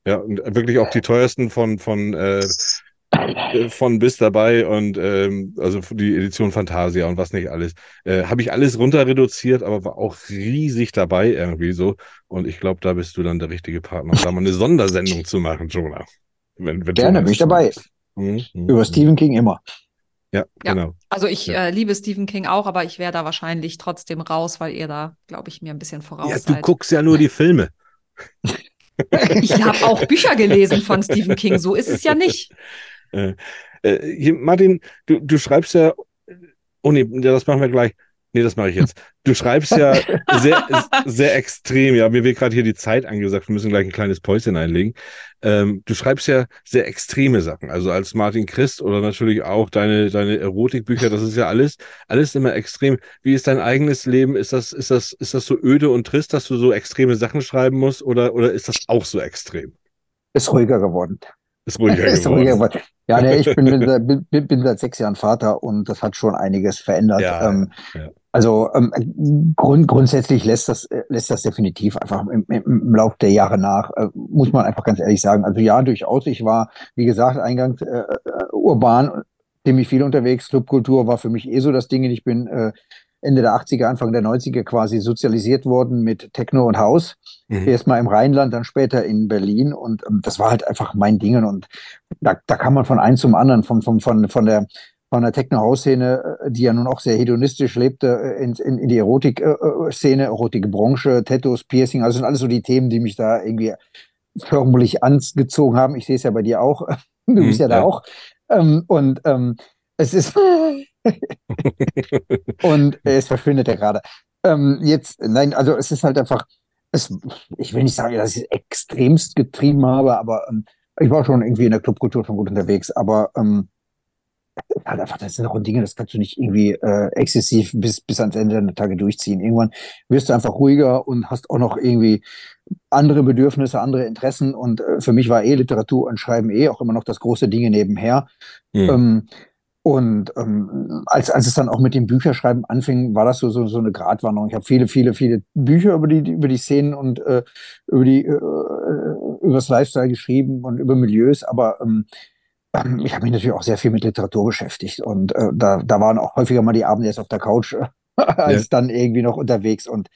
Ja, und wirklich auch die teuersten von von äh, von bis dabei und ähm, also die Edition Fantasia und was nicht alles. Äh, Habe ich alles runter reduziert, aber war auch riesig dabei irgendwie so. Und ich glaube, da bist du dann der richtige Partner, um da mal eine Sondersendung zu machen, Jonah. Wenn, wenn Gerne, bin ich dabei. Mhm, mhm, Über Stephen King immer. Ja, ja, genau. Also ich ja. äh, liebe Stephen King auch, aber ich wäre da wahrscheinlich trotzdem raus, weil ihr da, glaube ich, mir ein bisschen voraus ja, seid. Du guckst ja nur die Filme. ich habe auch Bücher gelesen von Stephen King, so ist es ja nicht. Äh, äh, Martin, du, du schreibst ja, oh nee, das machen wir gleich. Nee, das mache ich jetzt. Du schreibst ja sehr, sehr extrem. Ja, mir wird gerade hier die Zeit angesagt. Wir müssen gleich ein kleines Päuschen einlegen. Ähm, du schreibst ja sehr extreme Sachen. Also als Martin Christ oder natürlich auch deine, deine Erotikbücher. Das ist ja alles, alles immer extrem. Wie ist dein eigenes Leben? Ist das, ist das, ist das so öde und trist, dass du so extreme Sachen schreiben musst? Oder, oder ist das auch so extrem? Ist ruhiger geworden. Ist ruhiger ist geworden. Ruhiger geworden. Ja, nee, ich bin, bin, bin, seit sechs Jahren Vater und das hat schon einiges verändert. Ja, ähm, ja. Also ähm, grund, grundsätzlich lässt das, lässt das definitiv einfach im, im Laufe der Jahre nach, äh, muss man einfach ganz ehrlich sagen. Also ja, durchaus, ich war, wie gesagt, eingangs äh, äh urban, ziemlich viel unterwegs. Clubkultur war für mich eh so das Ding. Ich bin äh, Ende der 80er, Anfang der 90er quasi sozialisiert worden mit Techno und Haus. Mhm. Erstmal im Rheinland, dann später in Berlin. Und ähm, das war halt einfach mein Ding. Und da, da kann man von eins zum anderen, von, von, von, von der von der Techno-House-Szene, äh, die ja nun auch sehr hedonistisch lebte, äh, in, in, in die Erotik-Szene, Erotik-Branche, Tattoos, Piercing, also sind alles so die Themen, die mich da irgendwie förmlich angezogen haben. Ich sehe es ja bei dir auch. Du bist ja, ja da auch. Ähm, und ähm, es ist und es verschwindet ja gerade. Ähm, jetzt, nein, also es ist halt einfach, es, ich will nicht sagen, dass ich es extremst getrieben habe, aber ähm, ich war schon irgendwie in der Clubkultur schon gut unterwegs, aber ähm, halt einfach, das sind auch Dinge, das kannst du nicht irgendwie äh, exzessiv bis, bis ans Ende der Tage durchziehen. Irgendwann wirst du einfach ruhiger und hast auch noch irgendwie andere Bedürfnisse, andere Interessen. Und äh, für mich war eh Literatur und Schreiben eh auch immer noch das große Dinge nebenher. Mhm. Ähm, und ähm, als, als es dann auch mit dem Bücherschreiben anfing, war das so, so, so eine Gratwanderung. Ich habe viele, viele, viele Bücher über die, über die Szenen und äh, über die äh, über das Lifestyle geschrieben und über Milieus, aber ähm, ähm, ich habe mich natürlich auch sehr viel mit Literatur beschäftigt und äh, da, da waren auch häufiger mal die Abende jetzt auf der Couch äh, als ja. dann irgendwie noch unterwegs und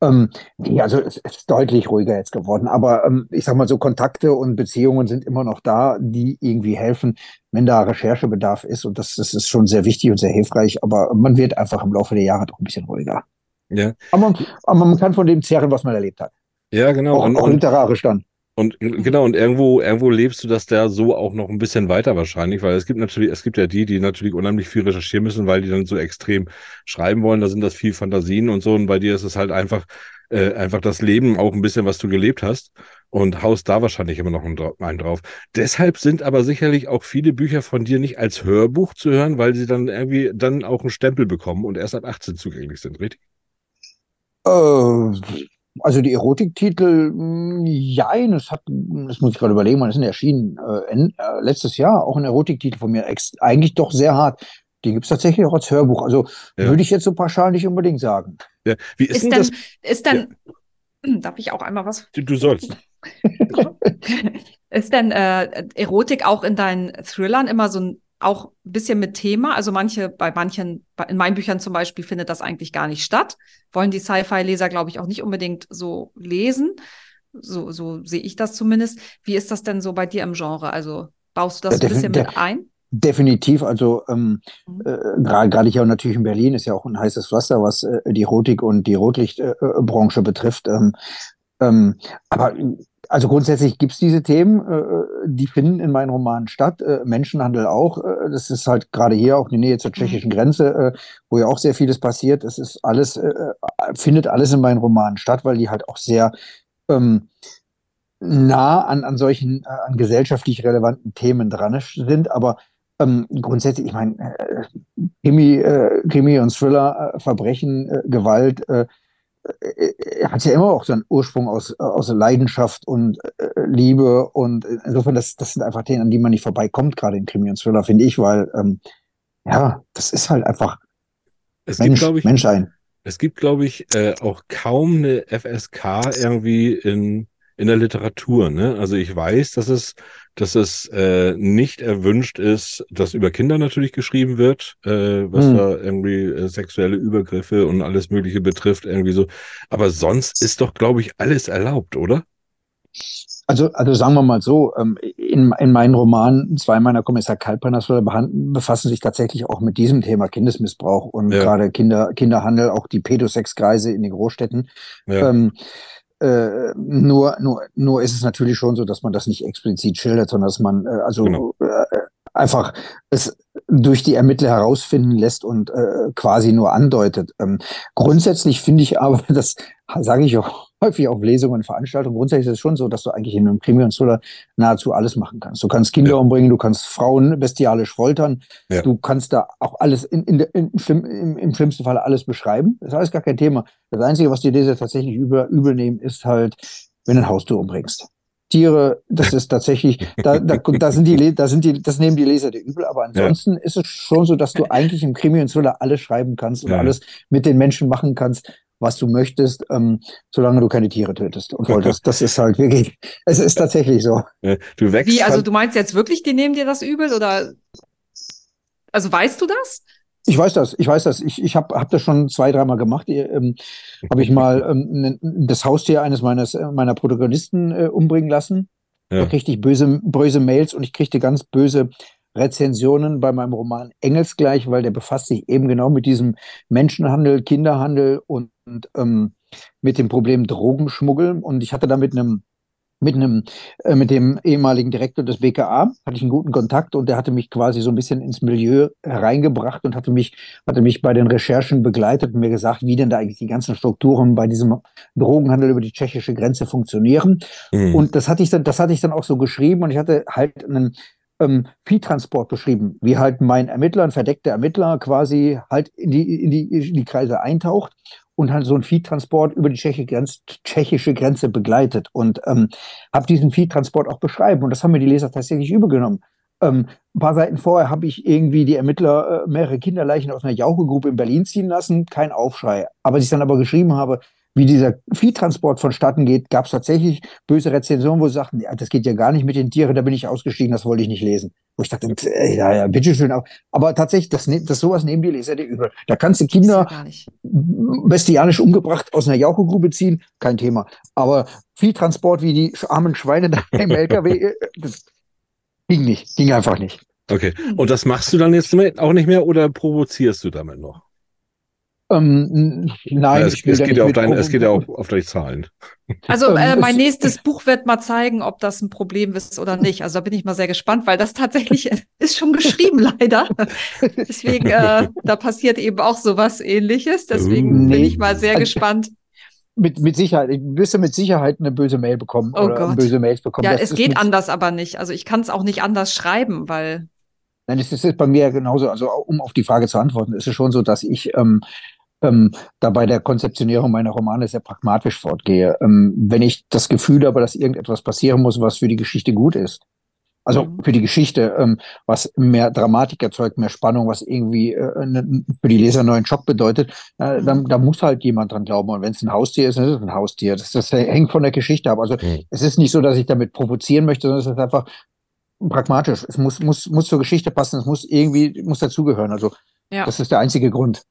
ähm, nee, also es, ist deutlich ruhiger jetzt geworden. Aber ähm, ich sag mal so, Kontakte und Beziehungen sind immer noch da, die irgendwie helfen, wenn da Recherchebedarf ist. Und das, das ist schon sehr wichtig und sehr hilfreich. Aber man wird einfach im Laufe der Jahre doch ein bisschen ruhiger. Ja. Aber, aber man kann von dem zehren, was man erlebt hat. Ja, genau. Auch, und, auch literarisch dann. Und genau, und irgendwo, irgendwo lebst du das da so auch noch ein bisschen weiter wahrscheinlich, weil es gibt natürlich, es gibt ja die, die natürlich unheimlich viel recherchieren müssen, weil die dann so extrem schreiben wollen. Da sind das viel Fantasien und so. Und bei dir ist es halt einfach, äh, einfach das Leben auch ein bisschen, was du gelebt hast und haust da wahrscheinlich immer noch einen drauf. Deshalb sind aber sicherlich auch viele Bücher von dir nicht als Hörbuch zu hören, weil sie dann irgendwie dann auch einen Stempel bekommen und erst ab 18 zugänglich sind, richtig? Äh, also die Erotiktitel, ja, hm, es hat, das muss ich gerade überlegen, wann ist denn erschienen? Äh, in, äh, letztes Jahr auch ein Erotiktitel von mir, ex, eigentlich doch sehr hart. Die gibt es tatsächlich auch als Hörbuch. Also ja. würde ich jetzt so pauschal nicht unbedingt sagen. Ja. Wie ist, ist denn dann, das? Ist dann, ja. darf ich auch einmal was? Du, du sollst. ist denn äh, Erotik auch in deinen Thrillern immer so ein auch ein bisschen mit Thema. Also manche, bei manchen, in meinen Büchern zum Beispiel, findet das eigentlich gar nicht statt. Wollen die Sci-Fi-Leser, glaube ich, auch nicht unbedingt so lesen. So, so sehe ich das zumindest. Wie ist das denn so bei dir im Genre? Also baust du das ja, ein bisschen mit ein? Definitiv, also ähm, mhm. äh, gerade hier natürlich in Berlin ist ja auch ein heißes Pflaster, was äh, die Erotik und die Rotlichtbranche äh, betrifft. Ähm, ähm, aber also grundsätzlich gibt's diese Themen, äh, die finden in meinen Romanen statt. Äh, Menschenhandel auch. Äh, das ist halt gerade hier auch die Nähe zur tschechischen Grenze, äh, wo ja auch sehr vieles passiert. Es ist alles, äh, äh, findet alles in meinen Romanen statt, weil die halt auch sehr ähm, nah an, an solchen, äh, an gesellschaftlich relevanten Themen dran sind. Aber ähm, grundsätzlich, ich meine, äh, Krimi, äh, Krimi und Thriller, äh, Verbrechen, äh, Gewalt, äh, er hat ja immer auch so einen Ursprung aus, aus Leidenschaft und äh, Liebe und insofern, das, das sind einfach Themen, an die man nicht vorbeikommt, gerade in Krimi und Thriller, finde ich, weil ähm, ja, das ist halt einfach es Mensch, gibt, ich, Mensch ein. Es gibt, glaube ich, äh, auch kaum eine FSK irgendwie in, in der Literatur. Ne? Also ich weiß, dass es dass es äh, nicht erwünscht ist, dass über Kinder natürlich geschrieben wird, äh, was hm. da irgendwie äh, sexuelle Übergriffe und alles Mögliche betrifft, irgendwie so. Aber sonst ist doch, glaube ich, alles erlaubt, oder? Also, also sagen wir mal so, ähm, in, in meinen Romanen, zwei meiner Kommissar Kalperners befassen sich tatsächlich auch mit diesem Thema Kindesmissbrauch und ja. gerade Kinder, Kinderhandel, auch die Pädosexkreise in den Großstädten. Ja. Ähm, äh, nur, nur, nur ist es natürlich schon so, dass man das nicht explizit schildert, sondern dass man, äh, also genau. äh, einfach es durch die Ermittler herausfinden lässt und äh, quasi nur andeutet. Ähm, grundsätzlich finde ich aber, das sage ich auch häufig auf Lesungen und Veranstaltungen, grundsätzlich ist es schon so, dass du eigentlich in einem Krimi und Thriller nahezu alles machen kannst. Du kannst Kinder ja. umbringen, du kannst Frauen bestialisch foltern, ja. du kannst da auch alles in, in, in, im, im, schlimmsten Fall alles beschreiben. Das ist alles gar kein Thema. Das Einzige, was die Leser tatsächlich übel, übel nehmen, ist halt, wenn du ein Haustier umbringst. Tiere, das ist tatsächlich, da, da, da sind die, da sind die, das nehmen die Leser dir übel, aber ansonsten ja. ist es schon so, dass du eigentlich im Krimi und Thriller alles schreiben kannst und ja. alles mit den Menschen machen kannst, was du möchtest, ähm, solange du keine Tiere tötest und wolltest. Das ist halt wirklich, es ist tatsächlich so. Du wächst. Wie, also halt du meinst jetzt wirklich, die nehmen dir das übel oder, also weißt du das? Ich weiß das, ich weiß das. Ich, ich habe hab das schon zwei, dreimal gemacht. Ähm, habe ich mal ähm, das Haustier eines meines, äh, meiner Protagonisten äh, umbringen lassen. Ja. Da kriegte ich böse, böse Mails und ich kriegte ganz böse Rezensionen bei meinem Roman Engelsgleich, weil der befasst sich eben genau mit diesem Menschenhandel, Kinderhandel und, und ähm, mit dem Problem Drogenschmuggel. Und ich hatte da mit einem mit einem, äh, mit dem ehemaligen Direktor des BKA hatte ich einen guten Kontakt und der hatte mich quasi so ein bisschen ins Milieu hereingebracht und hatte mich, hatte mich bei den Recherchen begleitet und mir gesagt, wie denn da eigentlich die ganzen Strukturen bei diesem Drogenhandel über die tschechische Grenze funktionieren. Mhm. Und das hatte ich dann, das hatte ich dann auch so geschrieben und ich hatte halt einen ähm, Viehtransport beschrieben, wie halt mein Ermittler, ein verdeckter Ermittler quasi halt in die, in die, in die Kreise eintaucht und halt so einen Viehtransport über die tschechische Grenze, tschechische Grenze begleitet und ähm, habe diesen Viehtransport auch beschreiben. Und das haben mir die Leser tatsächlich übergenommen. Ähm, ein paar Seiten vorher habe ich irgendwie die Ermittler äh, mehrere Kinderleichen aus einer Jauchegruppe in Berlin ziehen lassen, kein Aufschrei. Aber als ich dann aber geschrieben habe, wie dieser Viehtransport vonstatten geht, gab es tatsächlich böse Rezensionen, wo sie sagten, ja, das geht ja gar nicht mit den Tieren, da bin ich ausgestiegen, das wollte ich nicht lesen. Wo ich dachte, äh, ja, ja, bitteschön. Aber tatsächlich, das, das sowas nehmen die Leser dir übel. Da kannst du Kinder bestialisch umgebracht aus einer Jauchegrube ziehen, kein Thema. Aber Viehtransport wie die armen Schweine da im LKW, äh, das ging nicht, ging einfach nicht. Okay. Und das machst du dann jetzt auch nicht mehr oder provozierst du damit noch? Ähm, nein, ja, es, es, geht ja auf dein, es geht ja auch auf deine Zahlen. Also äh, mein nächstes Buch wird mal zeigen, ob das ein Problem ist oder nicht. Also da bin ich mal sehr gespannt, weil das tatsächlich ist schon geschrieben leider. Deswegen, äh, da passiert eben auch sowas ähnliches. Deswegen nee. bin ich mal sehr gespannt. Mit, mit Sicherheit, ich wirst du mit Sicherheit eine böse Mail bekommen oh oder Gott. böse Mails bekommen. Ja, das es geht anders aber nicht. Also ich kann es auch nicht anders schreiben, weil Nein, es ist bei mir genauso. Also um auf die Frage zu antworten, ist es schon so, dass ich ähm, ähm, da bei der Konzeptionierung meiner Romane sehr pragmatisch fortgehe. Ähm, wenn ich das Gefühl habe, dass irgendetwas passieren muss, was für die Geschichte gut ist, also mhm. für die Geschichte, ähm, was mehr Dramatik erzeugt, mehr Spannung, was irgendwie äh, ne, für die Leser einen neuen Schock bedeutet, äh, mhm. dann, da muss halt jemand dran glauben. Und wenn es ein Haustier ist, dann ist es ein Haustier. Das, das hängt von der Geschichte ab. Also mhm. es ist nicht so, dass ich damit provozieren möchte, sondern es ist einfach pragmatisch. Es muss, muss, muss zur Geschichte passen, es muss irgendwie, muss dazugehören. Also ja. das ist der einzige Grund.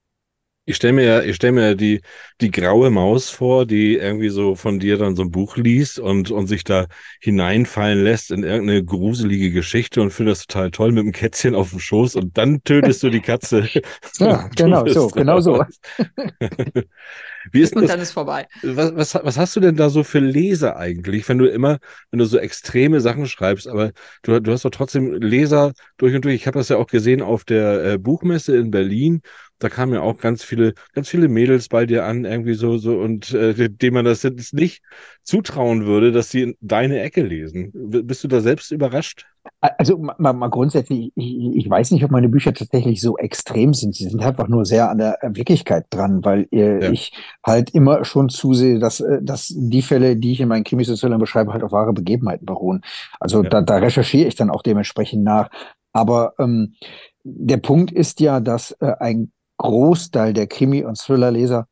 Ich stelle mir ja, ich stelle mir die, die graue Maus vor, die irgendwie so von dir dann so ein Buch liest und, und sich da hineinfallen lässt in irgendeine gruselige Geschichte und findet das total toll mit dem Kätzchen auf dem Schoß und dann tötest du die Katze. ja, genau so, genau so. Wie ist und das? dann ist vorbei. Was, was, was hast du denn da so für Leser eigentlich, wenn du immer, wenn du so extreme Sachen schreibst, aber du, du hast doch trotzdem Leser durch und durch. Ich habe das ja auch gesehen auf der äh, Buchmesse in Berlin da kamen ja auch ganz viele, ganz viele Mädels bei dir an, irgendwie so, so, und äh, dem man das jetzt nicht zutrauen würde, dass sie deine Ecke lesen. Bist du da selbst überrascht? Also mal, mal grundsätzlich, ich, ich, weiß nicht, ob meine Bücher tatsächlich so extrem sind. Sie sind einfach nur sehr an der Wirklichkeit dran, weil äh, ja. ich halt immer schon zusehe, dass, äh, dass die Fälle, die ich in meinen Krimisozialen beschreibe, halt auf wahre Begebenheiten beruhen. Also ja. da, da recherchiere ich dann auch dementsprechend nach. Aber ähm, der Punkt ist ja, dass äh, ein Großteil der Krimi- und Thriller-Leser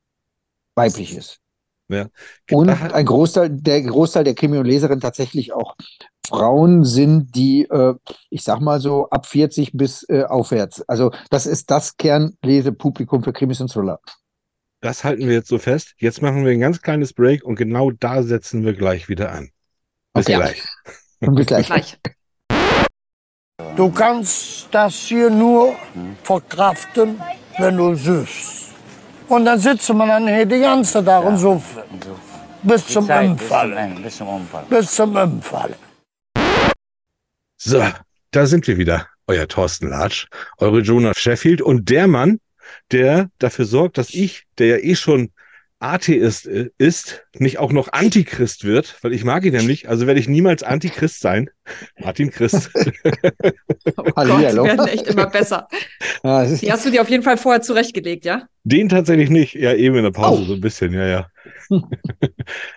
weiblich ist. Ja. Und ein Großteil, der Großteil der Krimi- und Leserinnen tatsächlich auch Frauen sind, die, äh, ich sag mal so, ab 40 bis äh, aufwärts. Also das ist das Kernlesepublikum für Krimis und Thriller. Das halten wir jetzt so fest. Jetzt machen wir ein ganz kleines Break und genau da setzen wir gleich wieder an. Bis okay. gleich. Bis gleich. Du kannst das hier nur verkraften, wenn du süßt. Und dann sitzt man dann hier die ganze Tag ja. und so bis zum Umfallen. Bis zum Umfallen. Bis zum Umfallen. So, da sind wir wieder. euer Thorsten Latsch, eure Jonah Sheffield und der Mann, der dafür sorgt, dass ich, der ja eh schon Atheist äh, ist, nicht auch noch Antichrist wird, weil ich mag ihn nämlich, also werde ich niemals Antichrist sein. Martin Christ. oh Gott, die werden echt immer besser. Die hast du dir auf jeden Fall vorher zurechtgelegt, ja? Den tatsächlich nicht, ja eben in der Pause oh. so ein bisschen, ja, ja.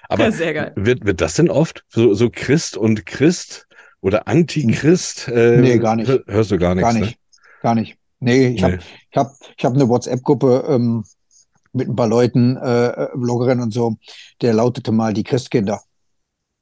Aber ja, sehr geil. Wird, wird das denn oft? So, so Christ und Christ oder Antichrist? Äh, nee, gar nicht. Hörst du gar nichts? Gar nicht. Ne? Gar nicht. Nee, ich nee. habe ich hab, ich hab eine WhatsApp-Gruppe ähm, mit ein paar Leuten, äh, Bloggerinnen und so, der lautete mal die Christkinder.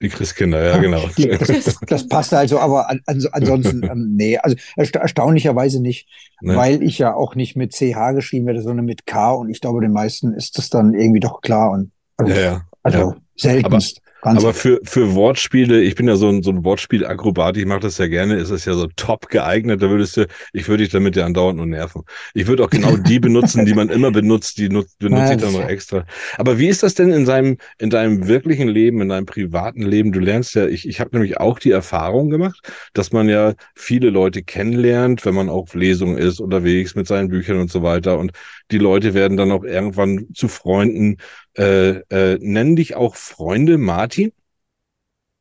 Die Christkinder, ja, genau. Die, das, das passt also, aber an, an, ansonsten, ähm, nee, also ersta erstaunlicherweise nicht, nee. weil ich ja auch nicht mit CH geschrieben werde, sondern mit K und ich glaube, den meisten ist das dann irgendwie doch klar und also, ja, ja. also ja. seltenst. Ganz Aber für, für Wortspiele, ich bin ja so ein, so ein Wortspiel-Akrobat, ich mache das ja gerne, ist es ja so top geeignet, da würdest du, ich würde dich damit ja andauernd nur nerven. Ich würde auch genau die benutzen, die man immer benutzt, die nutzt, benutze ich dann noch extra. Aber wie ist das denn in seinem, in deinem wirklichen Leben, in deinem privaten Leben? Du lernst ja, ich, ich habe nämlich auch die Erfahrung gemacht, dass man ja viele Leute kennenlernt, wenn man auf Lesungen ist, unterwegs mit seinen Büchern und so weiter. Und die Leute werden dann auch irgendwann zu Freunden. Äh, äh, nennen dich auch Freunde, Martin?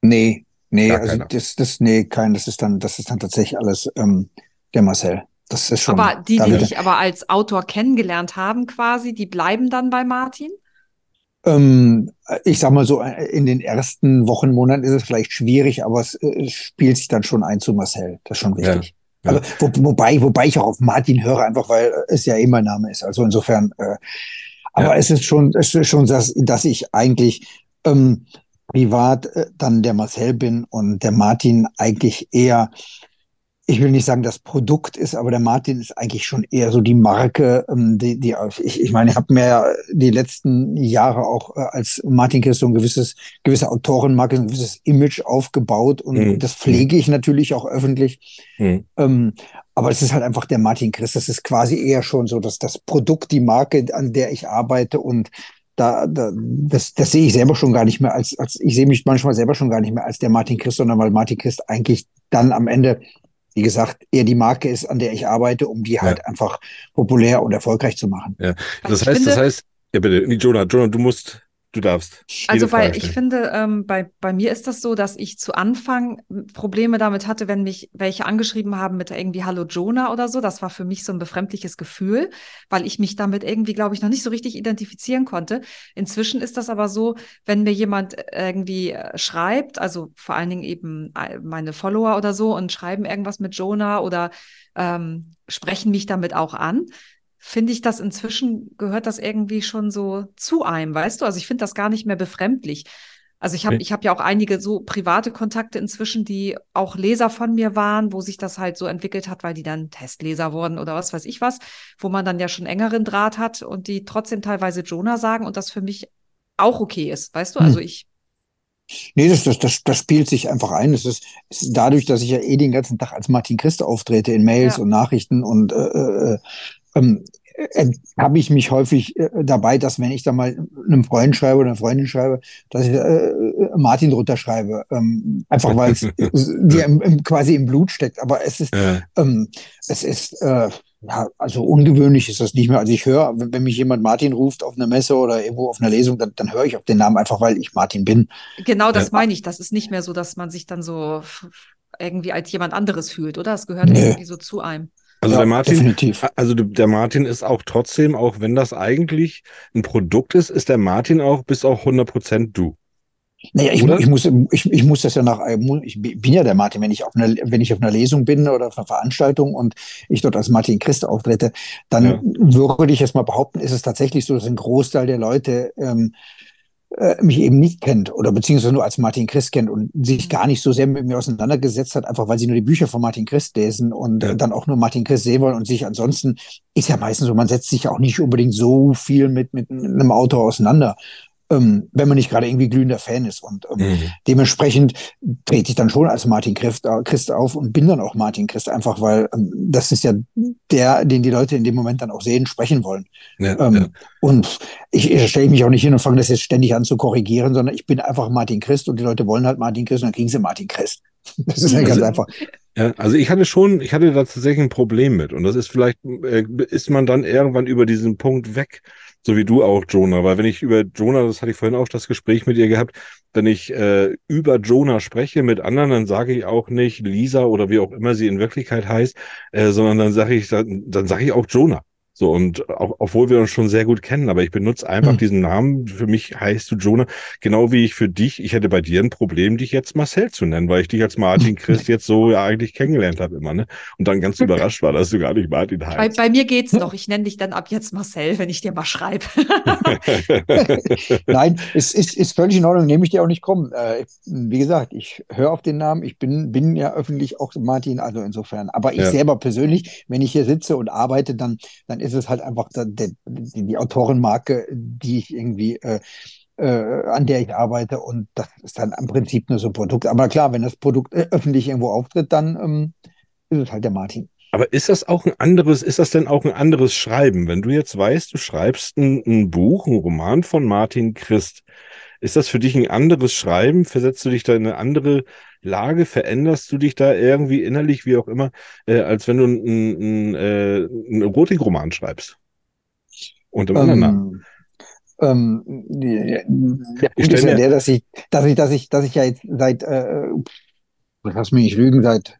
Nee, nee, Gar also das, das, nee, kein, das ist dann, das ist dann tatsächlich alles ähm, der Marcel. Das ist schon. Aber die, die dich aber als Autor kennengelernt haben, quasi, die bleiben dann bei Martin? Ähm, ich sag mal so, äh, in den ersten Wochen, Monaten ist es vielleicht schwierig, aber es äh, spielt sich dann schon ein zu Marcel. Das ist schon wichtig. Ja. Also, wo, wobei, wobei ich auch auf Martin höre, einfach weil es ja immer Name ist. Also insofern, äh, aber ja. es ist schon, es ist schon, dass, dass ich eigentlich ähm, privat äh, dann der Marcel bin und der Martin eigentlich eher ich will nicht sagen, das Produkt ist, aber der Martin ist eigentlich schon eher so die Marke, ähm, die, die ich, ich meine, ich habe mir ja die letzten Jahre auch äh, als Martin Christ so ein gewisses, gewisse Autorenmarke, ein gewisses Image aufgebaut und mhm. das pflege ich natürlich auch öffentlich. Mhm. Ähm, aber es ist halt einfach der Martin Christ. Das ist quasi eher schon so, dass das Produkt, die Marke, an der ich arbeite und da, da das, das sehe ich selber schon gar nicht mehr als, als ich sehe mich manchmal selber schon gar nicht mehr als der Martin Christ, sondern weil Martin Christ eigentlich dann am Ende wie gesagt, eher die Marke ist, an der ich arbeite, um die halt ja. einfach populär und erfolgreich zu machen. Ja, das heißt, finde, das heißt, ja bitte, Jonah, Jonah, du musst Du darfst. Also, weil ich finde, ähm, bei, bei mir ist das so, dass ich zu Anfang Probleme damit hatte, wenn mich welche angeschrieben haben mit irgendwie Hallo Jonah oder so. Das war für mich so ein befremdliches Gefühl, weil ich mich damit irgendwie, glaube ich, noch nicht so richtig identifizieren konnte. Inzwischen ist das aber so, wenn mir jemand irgendwie äh, schreibt, also vor allen Dingen eben äh, meine Follower oder so und schreiben irgendwas mit Jonah oder ähm, sprechen mich damit auch an, finde ich das inzwischen gehört das irgendwie schon so zu einem, weißt du? Also ich finde das gar nicht mehr befremdlich. Also ich habe ich habe ja auch einige so private Kontakte inzwischen, die auch Leser von mir waren, wo sich das halt so entwickelt hat, weil die dann Testleser wurden oder was weiß ich was, wo man dann ja schon engeren Draht hat und die trotzdem teilweise Jonah sagen und das für mich auch okay ist, weißt du? Also hm. ich Nee, das, das, das, das spielt sich einfach ein. Es ist, ist dadurch, dass ich ja eh den ganzen Tag als Martin Christ auftrete in Mails ja. und Nachrichten und äh, äh, ähm, äh, habe ich mich häufig äh, dabei, dass wenn ich da mal einem Freund schreibe oder einer Freundin schreibe, dass ich äh, Martin drunter schreibe. Ähm, einfach weil es dir im, im, quasi im Blut steckt. Aber es ist, ja. ähm, es ist, äh, ja, also ungewöhnlich ist das nicht mehr. Also ich höre, wenn mich jemand Martin ruft auf einer Messe oder irgendwo auf einer Lesung, dann, dann höre ich auf den Namen einfach, weil ich Martin bin. Genau, das meine ich. Das ist nicht mehr so, dass man sich dann so irgendwie als jemand anderes fühlt, oder? Es gehört nee. irgendwie so zu einem. Also ja, der Martin, definitiv. also der Martin ist auch trotzdem, auch wenn das eigentlich ein Produkt ist, ist der Martin auch bis auf 100 Prozent du. Naja, ich, ich, muss, ich, ich muss das ja nach, ich bin ja der Martin, wenn ich auf einer, wenn ich auf einer Lesung bin oder auf einer Veranstaltung und ich dort als Martin Christ auftrete, dann ja. würde ich jetzt mal behaupten, ist es tatsächlich so, dass ein Großteil der Leute ähm, äh, mich eben nicht kennt oder beziehungsweise nur als Martin Christ kennt und sich gar nicht so sehr mit mir auseinandergesetzt hat, einfach weil sie nur die Bücher von Martin Christ lesen und ja. dann auch nur Martin Christ sehen wollen und sich ansonsten ist ja meistens so, man setzt sich auch nicht unbedingt so viel mit, mit einem Autor auseinander ähm, wenn man nicht gerade irgendwie glühender Fan ist. Und ähm, mhm. dementsprechend trete ich dann schon als Martin Christ, äh, Christ auf und bin dann auch Martin Christ, einfach weil ähm, das ist ja der, den die Leute in dem Moment dann auch sehen, sprechen wollen. Ja, ähm, ja. Und ich, ich stelle mich auch nicht hin und fange das jetzt ständig an zu korrigieren, sondern ich bin einfach Martin Christ und die Leute wollen halt Martin Christ und dann kriegen sie Martin Christ. Das ist ja also, ganz einfach. Ja, also ich hatte schon, ich hatte da tatsächlich ein Problem mit. Und das ist vielleicht, äh, ist man dann irgendwann über diesen Punkt weg, so wie du auch, Jonah. Weil wenn ich über Jonah, das hatte ich vorhin auch das Gespräch mit ihr gehabt, wenn ich äh, über Jonah spreche mit anderen, dann sage ich auch nicht Lisa oder wie auch immer sie in Wirklichkeit heißt, äh, sondern dann sage ich, dann, dann sage ich auch Jonah. So, und auch, obwohl wir uns schon sehr gut kennen, aber ich benutze einfach hm. diesen Namen. Für mich heißt du Jonah, genau wie ich für dich, ich hätte bei dir ein Problem, dich jetzt Marcel zu nennen, weil ich dich als Martin Christ jetzt so ja eigentlich kennengelernt habe immer, ne? Und dann ganz überrascht war, dass du gar nicht Martin heißt. Bei, bei mir geht's noch. Ich nenne dich dann ab jetzt Marcel, wenn ich dir mal schreibe. Nein, es ist, ist völlig in Ordnung, nehme ich dir auch nicht kommen. Äh, wie gesagt, ich höre auf den Namen, ich bin, bin ja öffentlich auch Martin, also insofern. Aber ich ja. selber persönlich, wenn ich hier sitze und arbeite, dann, dann ist es halt einfach die, die, Autorenmarke, die ich irgendwie äh, äh, an der ich arbeite und das ist dann im Prinzip nur so ein Produkt. Aber klar, wenn das Produkt äh, öffentlich irgendwo auftritt, dann ähm, ist es halt der Martin. Aber ist das auch ein anderes, ist das denn auch ein anderes Schreiben? Wenn du jetzt weißt, du schreibst ein, ein Buch, ein Roman von Martin Christ, ist das für dich ein anderes Schreiben? Versetzt du dich da in eine andere Lage? Veränderst du dich da irgendwie innerlich, wie auch immer, äh, als wenn du einen äh, ein Erotikroman schreibst? Und im anderen Namen. Ähm, der Punkt ist ja der, dass ich, dass ich, dass ich, dass ich ja jetzt seit, äh, lass mich nicht lügen, seit,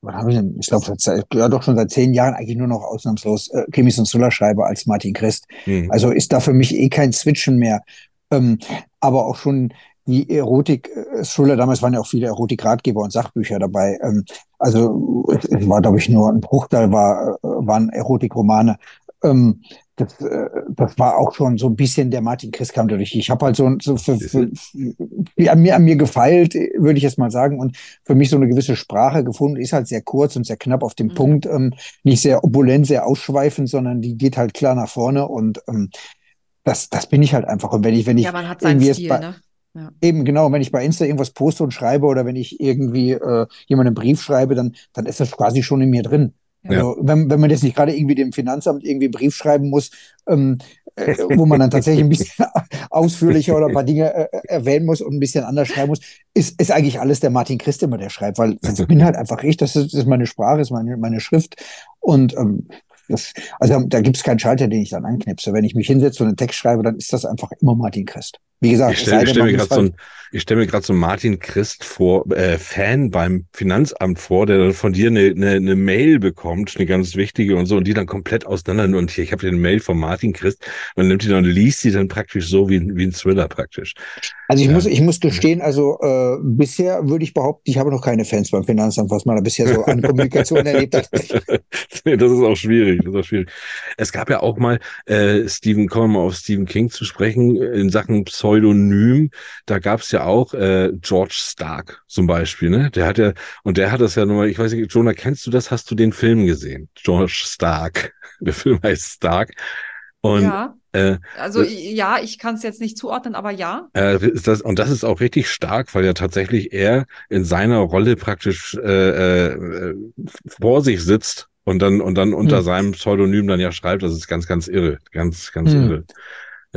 was habe ich denn? Ich glaube, ja doch schon seit zehn Jahren eigentlich nur noch ausnahmslos äh, Krimis und Thriller schreibe als Martin Christ. Mhm. Also ist da für mich eh kein Switchen mehr. Ähm, aber auch schon die Erotik-Thriller, damals waren ja auch viele Erotik-Ratgeber und Sachbücher dabei. Ähm, also es war, glaube ich, nur ein Bruchteil war, äh, waren Erotik-Romane. Ähm, das, äh, das war auch schon so ein bisschen der Martin Chris kam dadurch. Ich habe halt so, so für, für, wie an mir, an mir gefeilt, würde ich jetzt mal sagen, und für mich so eine gewisse Sprache gefunden. Ist halt sehr kurz und sehr knapp auf dem mhm. Punkt, ähm, nicht sehr opulent, sehr ausschweifend, sondern die geht halt klar nach vorne und ähm, das, das bin ich halt einfach. Und wenn ich, wenn ich ja, man hat seinen Stil, ne? Ja. Eben, genau. Wenn ich bei Insta irgendwas poste und schreibe oder wenn ich irgendwie äh, jemandem einen Brief schreibe, dann, dann ist das quasi schon in mir drin. Also, ja. wenn, wenn man jetzt nicht gerade irgendwie dem Finanzamt irgendwie einen Brief schreiben muss, ähm, äh, wo man dann tatsächlich ein bisschen ausführlicher oder ein paar Dinge äh, äh, erwähnen muss und ein bisschen anders schreiben muss, ist, ist eigentlich alles der Martin Christ immer, der schreibt, weil das bin halt einfach ich, das ist, das ist meine Sprache, ist meine, meine Schrift und ähm, das, also da gibt es keinen Schalter, den ich dann anknipse. Wenn ich mich hinsetze und einen Text schreibe, dann ist das einfach immer Martin Christ. Wie gesagt, ich stelle stell mir gerade so, stell so Martin Christ vor, äh, Fan beim Finanzamt vor, der dann von dir eine, eine, eine Mail bekommt, eine ganz wichtige und so, und die dann komplett auseinander. Und hier, ich habe eine Mail von Martin Christ, man nimmt die dann und liest die dann praktisch so wie, wie ein Thriller praktisch. Also ich ja. muss, ich muss gestehen, also äh, bisher würde ich behaupten, ich habe noch keine Fans beim Finanzamt, was man da bisher so an Kommunikation erlebt hat. nee, das ist auch schwierig, das ist auch schwierig. Es gab ja auch mal, äh, Stephen, kommen wir mal auf Stephen King zu sprechen, in Sachen Pseudo Pseudonym, da gab es ja auch äh, George Stark zum Beispiel, ne? Der hat ja, und der hat das ja nur, ich weiß nicht, Jonah, kennst du das? Hast du den Film gesehen? George Stark. Der Film heißt Stark. Und, ja. Äh, also äh, ja, ich kann es jetzt nicht zuordnen, aber ja. Äh, das, und das ist auch richtig stark, weil ja tatsächlich er in seiner Rolle praktisch äh, äh, vor sich sitzt und dann und dann unter hm. seinem Pseudonym dann ja schreibt. Das ist ganz, ganz irre, ganz, ganz hm. irre.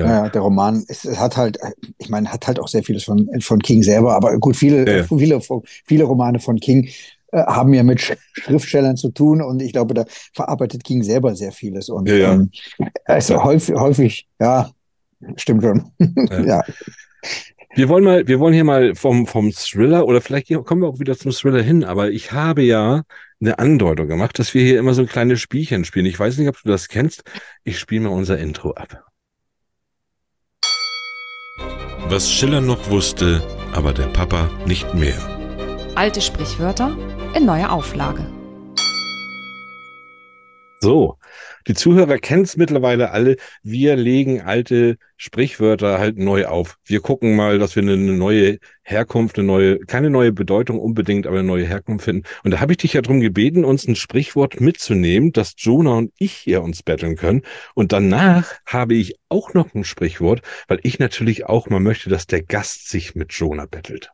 Ja. ja, der Roman es hat halt, ich meine, hat halt auch sehr vieles von, von King selber, aber gut, viele, ja. viele, viele Romane von King äh, haben ja mit Schriftstellern zu tun und ich glaube, da verarbeitet King selber sehr vieles. Und ja, ja. Ähm, also häufig, häufig, ja, stimmt schon. ja. Wir wollen mal, wir wollen hier mal vom, vom Thriller oder vielleicht kommen wir auch wieder zum Thriller hin, aber ich habe ja eine Andeutung gemacht, dass wir hier immer so ein kleines Spielchen spielen. Ich weiß nicht, ob du das kennst. Ich spiele mal unser Intro ab. Was Schiller noch wusste, aber der Papa nicht mehr. Alte Sprichwörter in neuer Auflage. So, die Zuhörer kennen es mittlerweile alle. Wir legen alte Sprichwörter halt neu auf. Wir gucken mal, dass wir eine neue Herkunft, eine neue, keine neue Bedeutung unbedingt, aber eine neue Herkunft finden. Und da habe ich dich ja darum gebeten, uns ein Sprichwort mitzunehmen, dass Jonah und ich hier uns betteln können. Und danach habe ich auch noch ein Sprichwort, weil ich natürlich auch mal möchte, dass der Gast sich mit Jonah bettelt.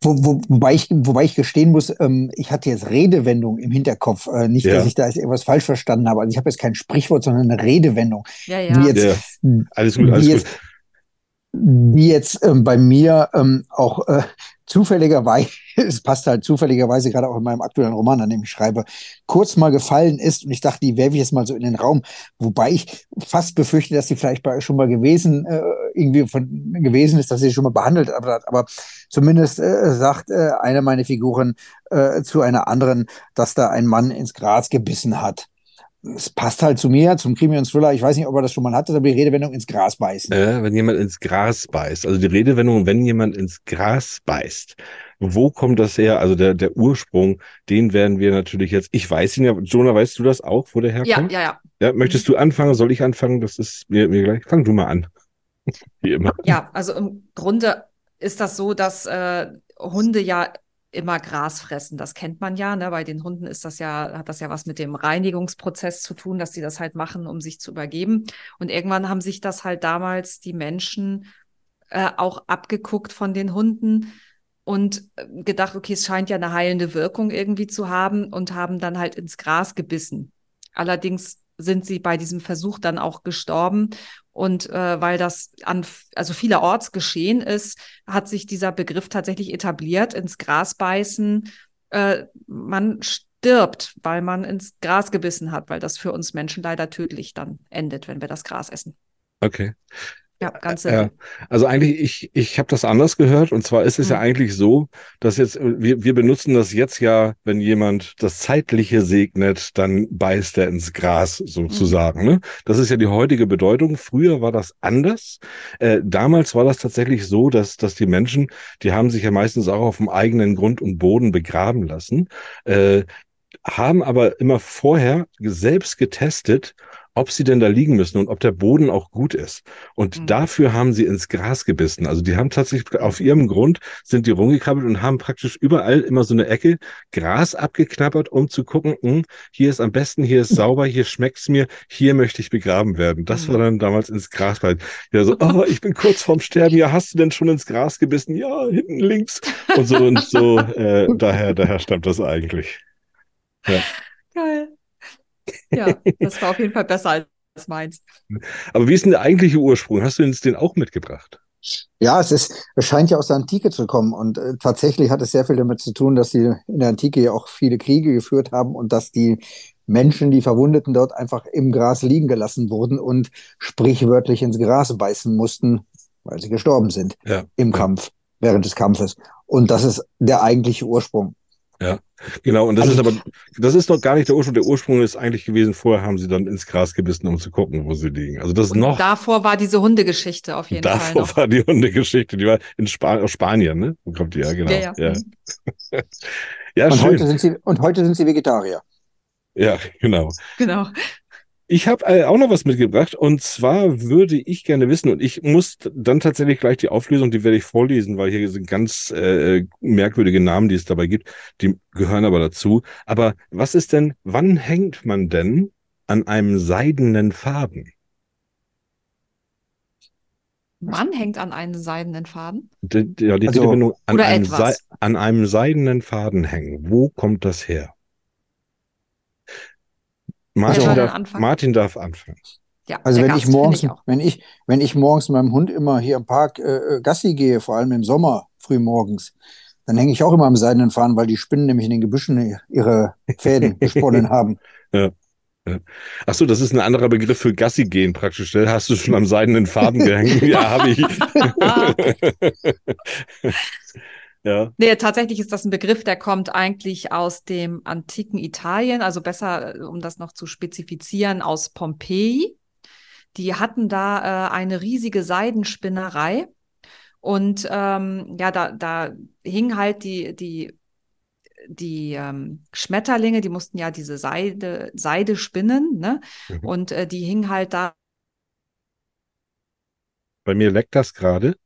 Wo, wo, wobei, ich, wobei ich gestehen muss, ähm, ich hatte jetzt Redewendung im Hinterkopf. Äh, nicht, ja. dass ich da irgendwas falsch verstanden habe. Also ich habe jetzt kein Sprichwort, sondern eine Redewendung. Ja, ja. Jetzt, ja. Alles gut, alles gut. Die jetzt ähm, bei mir ähm, auch äh, zufälligerweise, es passt halt zufälligerweise gerade auch in meinem aktuellen Roman, an dem ich schreibe, kurz mal gefallen ist und ich dachte, die werfe ich jetzt mal so in den Raum, wobei ich fast befürchte, dass sie vielleicht bei schon mal gewesen, äh, irgendwie von gewesen ist, dass sie schon mal behandelt hat, aber zumindest äh, sagt äh, eine meiner Figuren äh, zu einer anderen, dass da ein Mann ins Gras gebissen hat es passt halt zu mir, zum Krimi und Thriller. Ich weiß nicht, ob er das schon mal hatte, aber die Redewendung ins Gras beißen. Äh, wenn jemand ins Gras beißt. Also die Redewendung, wenn jemand ins Gras beißt. Wo kommt das her? Also der, der Ursprung, den werden wir natürlich jetzt, ich weiß ihn ja, Jonah, weißt du das auch, wo der herkommt? Ja, ja, ja. Ja, möchtest du anfangen? Soll ich anfangen? Das ist mir, mir gleich. Fang du mal an. Wie immer. Ja, also im Grunde ist das so, dass äh, Hunde ja immer Gras fressen. Das kennt man ja. Ne? Bei den Hunden ist das ja, hat das ja was mit dem Reinigungsprozess zu tun, dass sie das halt machen, um sich zu übergeben. Und irgendwann haben sich das halt damals die Menschen äh, auch abgeguckt von den Hunden und äh, gedacht, okay, es scheint ja eine heilende Wirkung irgendwie zu haben und haben dann halt ins Gras gebissen. Allerdings sind sie bei diesem Versuch dann auch gestorben. Und äh, weil das an also vielerorts geschehen ist, hat sich dieser Begriff tatsächlich etabliert, ins Gras beißen. Äh, man stirbt, weil man ins Gras gebissen hat, weil das für uns Menschen leider tödlich dann endet, wenn wir das Gras essen. Okay. Ja, ganz simpel. Also eigentlich, ich, ich habe das anders gehört. Und zwar ist es hm. ja eigentlich so, dass jetzt, wir, wir benutzen das jetzt ja, wenn jemand das Zeitliche segnet, dann beißt er ins Gras sozusagen. Hm. Ne? Das ist ja die heutige Bedeutung. Früher war das anders. Äh, damals war das tatsächlich so, dass, dass die Menschen, die haben sich ja meistens auch auf dem eigenen Grund und Boden begraben lassen. Äh, haben aber immer vorher selbst getestet, ob sie denn da liegen müssen und ob der Boden auch gut ist. Und mhm. dafür haben sie ins Gras gebissen. Also die haben tatsächlich auf ihrem Grund sind die rumgekrabbelt und haben praktisch überall immer so eine Ecke Gras abgeknabbert, um zu gucken, mh, hm, hier ist am besten, hier ist sauber, hier schmeckt's mir, hier möchte ich begraben werden. Das war mhm. dann damals ins Gras. Ja, so, oh, ich bin kurz vorm Sterben. Ja, hast du denn schon ins Gras gebissen? Ja, hinten links. Und so und so, äh, daher, daher stammt das eigentlich. Ja. Geil. Ja, das war auf jeden Fall besser als meins. Aber wie ist denn der eigentliche Ursprung? Hast du uns den auch mitgebracht? Ja, es ist, es scheint ja aus der Antike zu kommen und äh, tatsächlich hat es sehr viel damit zu tun, dass sie in der Antike ja auch viele Kriege geführt haben und dass die Menschen, die Verwundeten dort einfach im Gras liegen gelassen wurden und sprichwörtlich ins Gras beißen mussten, weil sie gestorben sind ja. im Kampf, während des Kampfes. Und das ist der eigentliche Ursprung. Ja, genau. Und das also, ist aber, das ist doch gar nicht der Ursprung. Der Ursprung ist eigentlich gewesen, vorher haben sie dann ins Gras gebissen, um zu gucken, wo sie liegen. Also das ist noch. Davor war diese Hundegeschichte auf jeden davor Fall. Davor war die Hundegeschichte, die war in aus Spanien, ne? Wo kommt die ja, genau. Ja, ja. ja. ja und, schön. Heute sind sie, und heute sind sie Vegetarier. Ja, genau. Genau. Ich habe äh, auch noch was mitgebracht und zwar würde ich gerne wissen und ich muss dann tatsächlich gleich die Auflösung, die werde ich vorlesen, weil hier sind ganz äh, merkwürdige Namen, die es dabei gibt, die gehören aber dazu. Aber was ist denn, wann hängt man denn an einem seidenen Faden? Man hängt an einem seidenen Faden? Die, ja, die also, Redewendung an einem, an einem seidenen Faden hängen. Wo kommt das her? Martin, darf, Martin darf anfangen. Ja, also wenn Gast, ich morgens, ich wenn ich, wenn ich morgens mit meinem Hund immer hier im Park äh, äh, Gassi gehe, vor allem im Sommer, früh morgens, dann hänge ich auch immer am seidenen Faden, weil die Spinnen nämlich in den Gebüschen ihre Fäden gesponnen haben. Ja. Ach so, das ist ein anderer Begriff für Gassi gehen praktisch. Hast du schon am seidenen Faden gehängt? ja, habe ich. Ja. Nee, tatsächlich ist das ein Begriff, der kommt eigentlich aus dem antiken Italien, also besser, äh, um das noch zu spezifizieren, aus Pompeji. Die hatten da äh, eine riesige Seidenspinnerei. Und ähm, ja, da, da hing halt die, die, die ähm, Schmetterlinge, die mussten ja diese Seide, Seide spinnen, ne? Mhm. Und äh, die hingen halt da. Bei mir leckt das gerade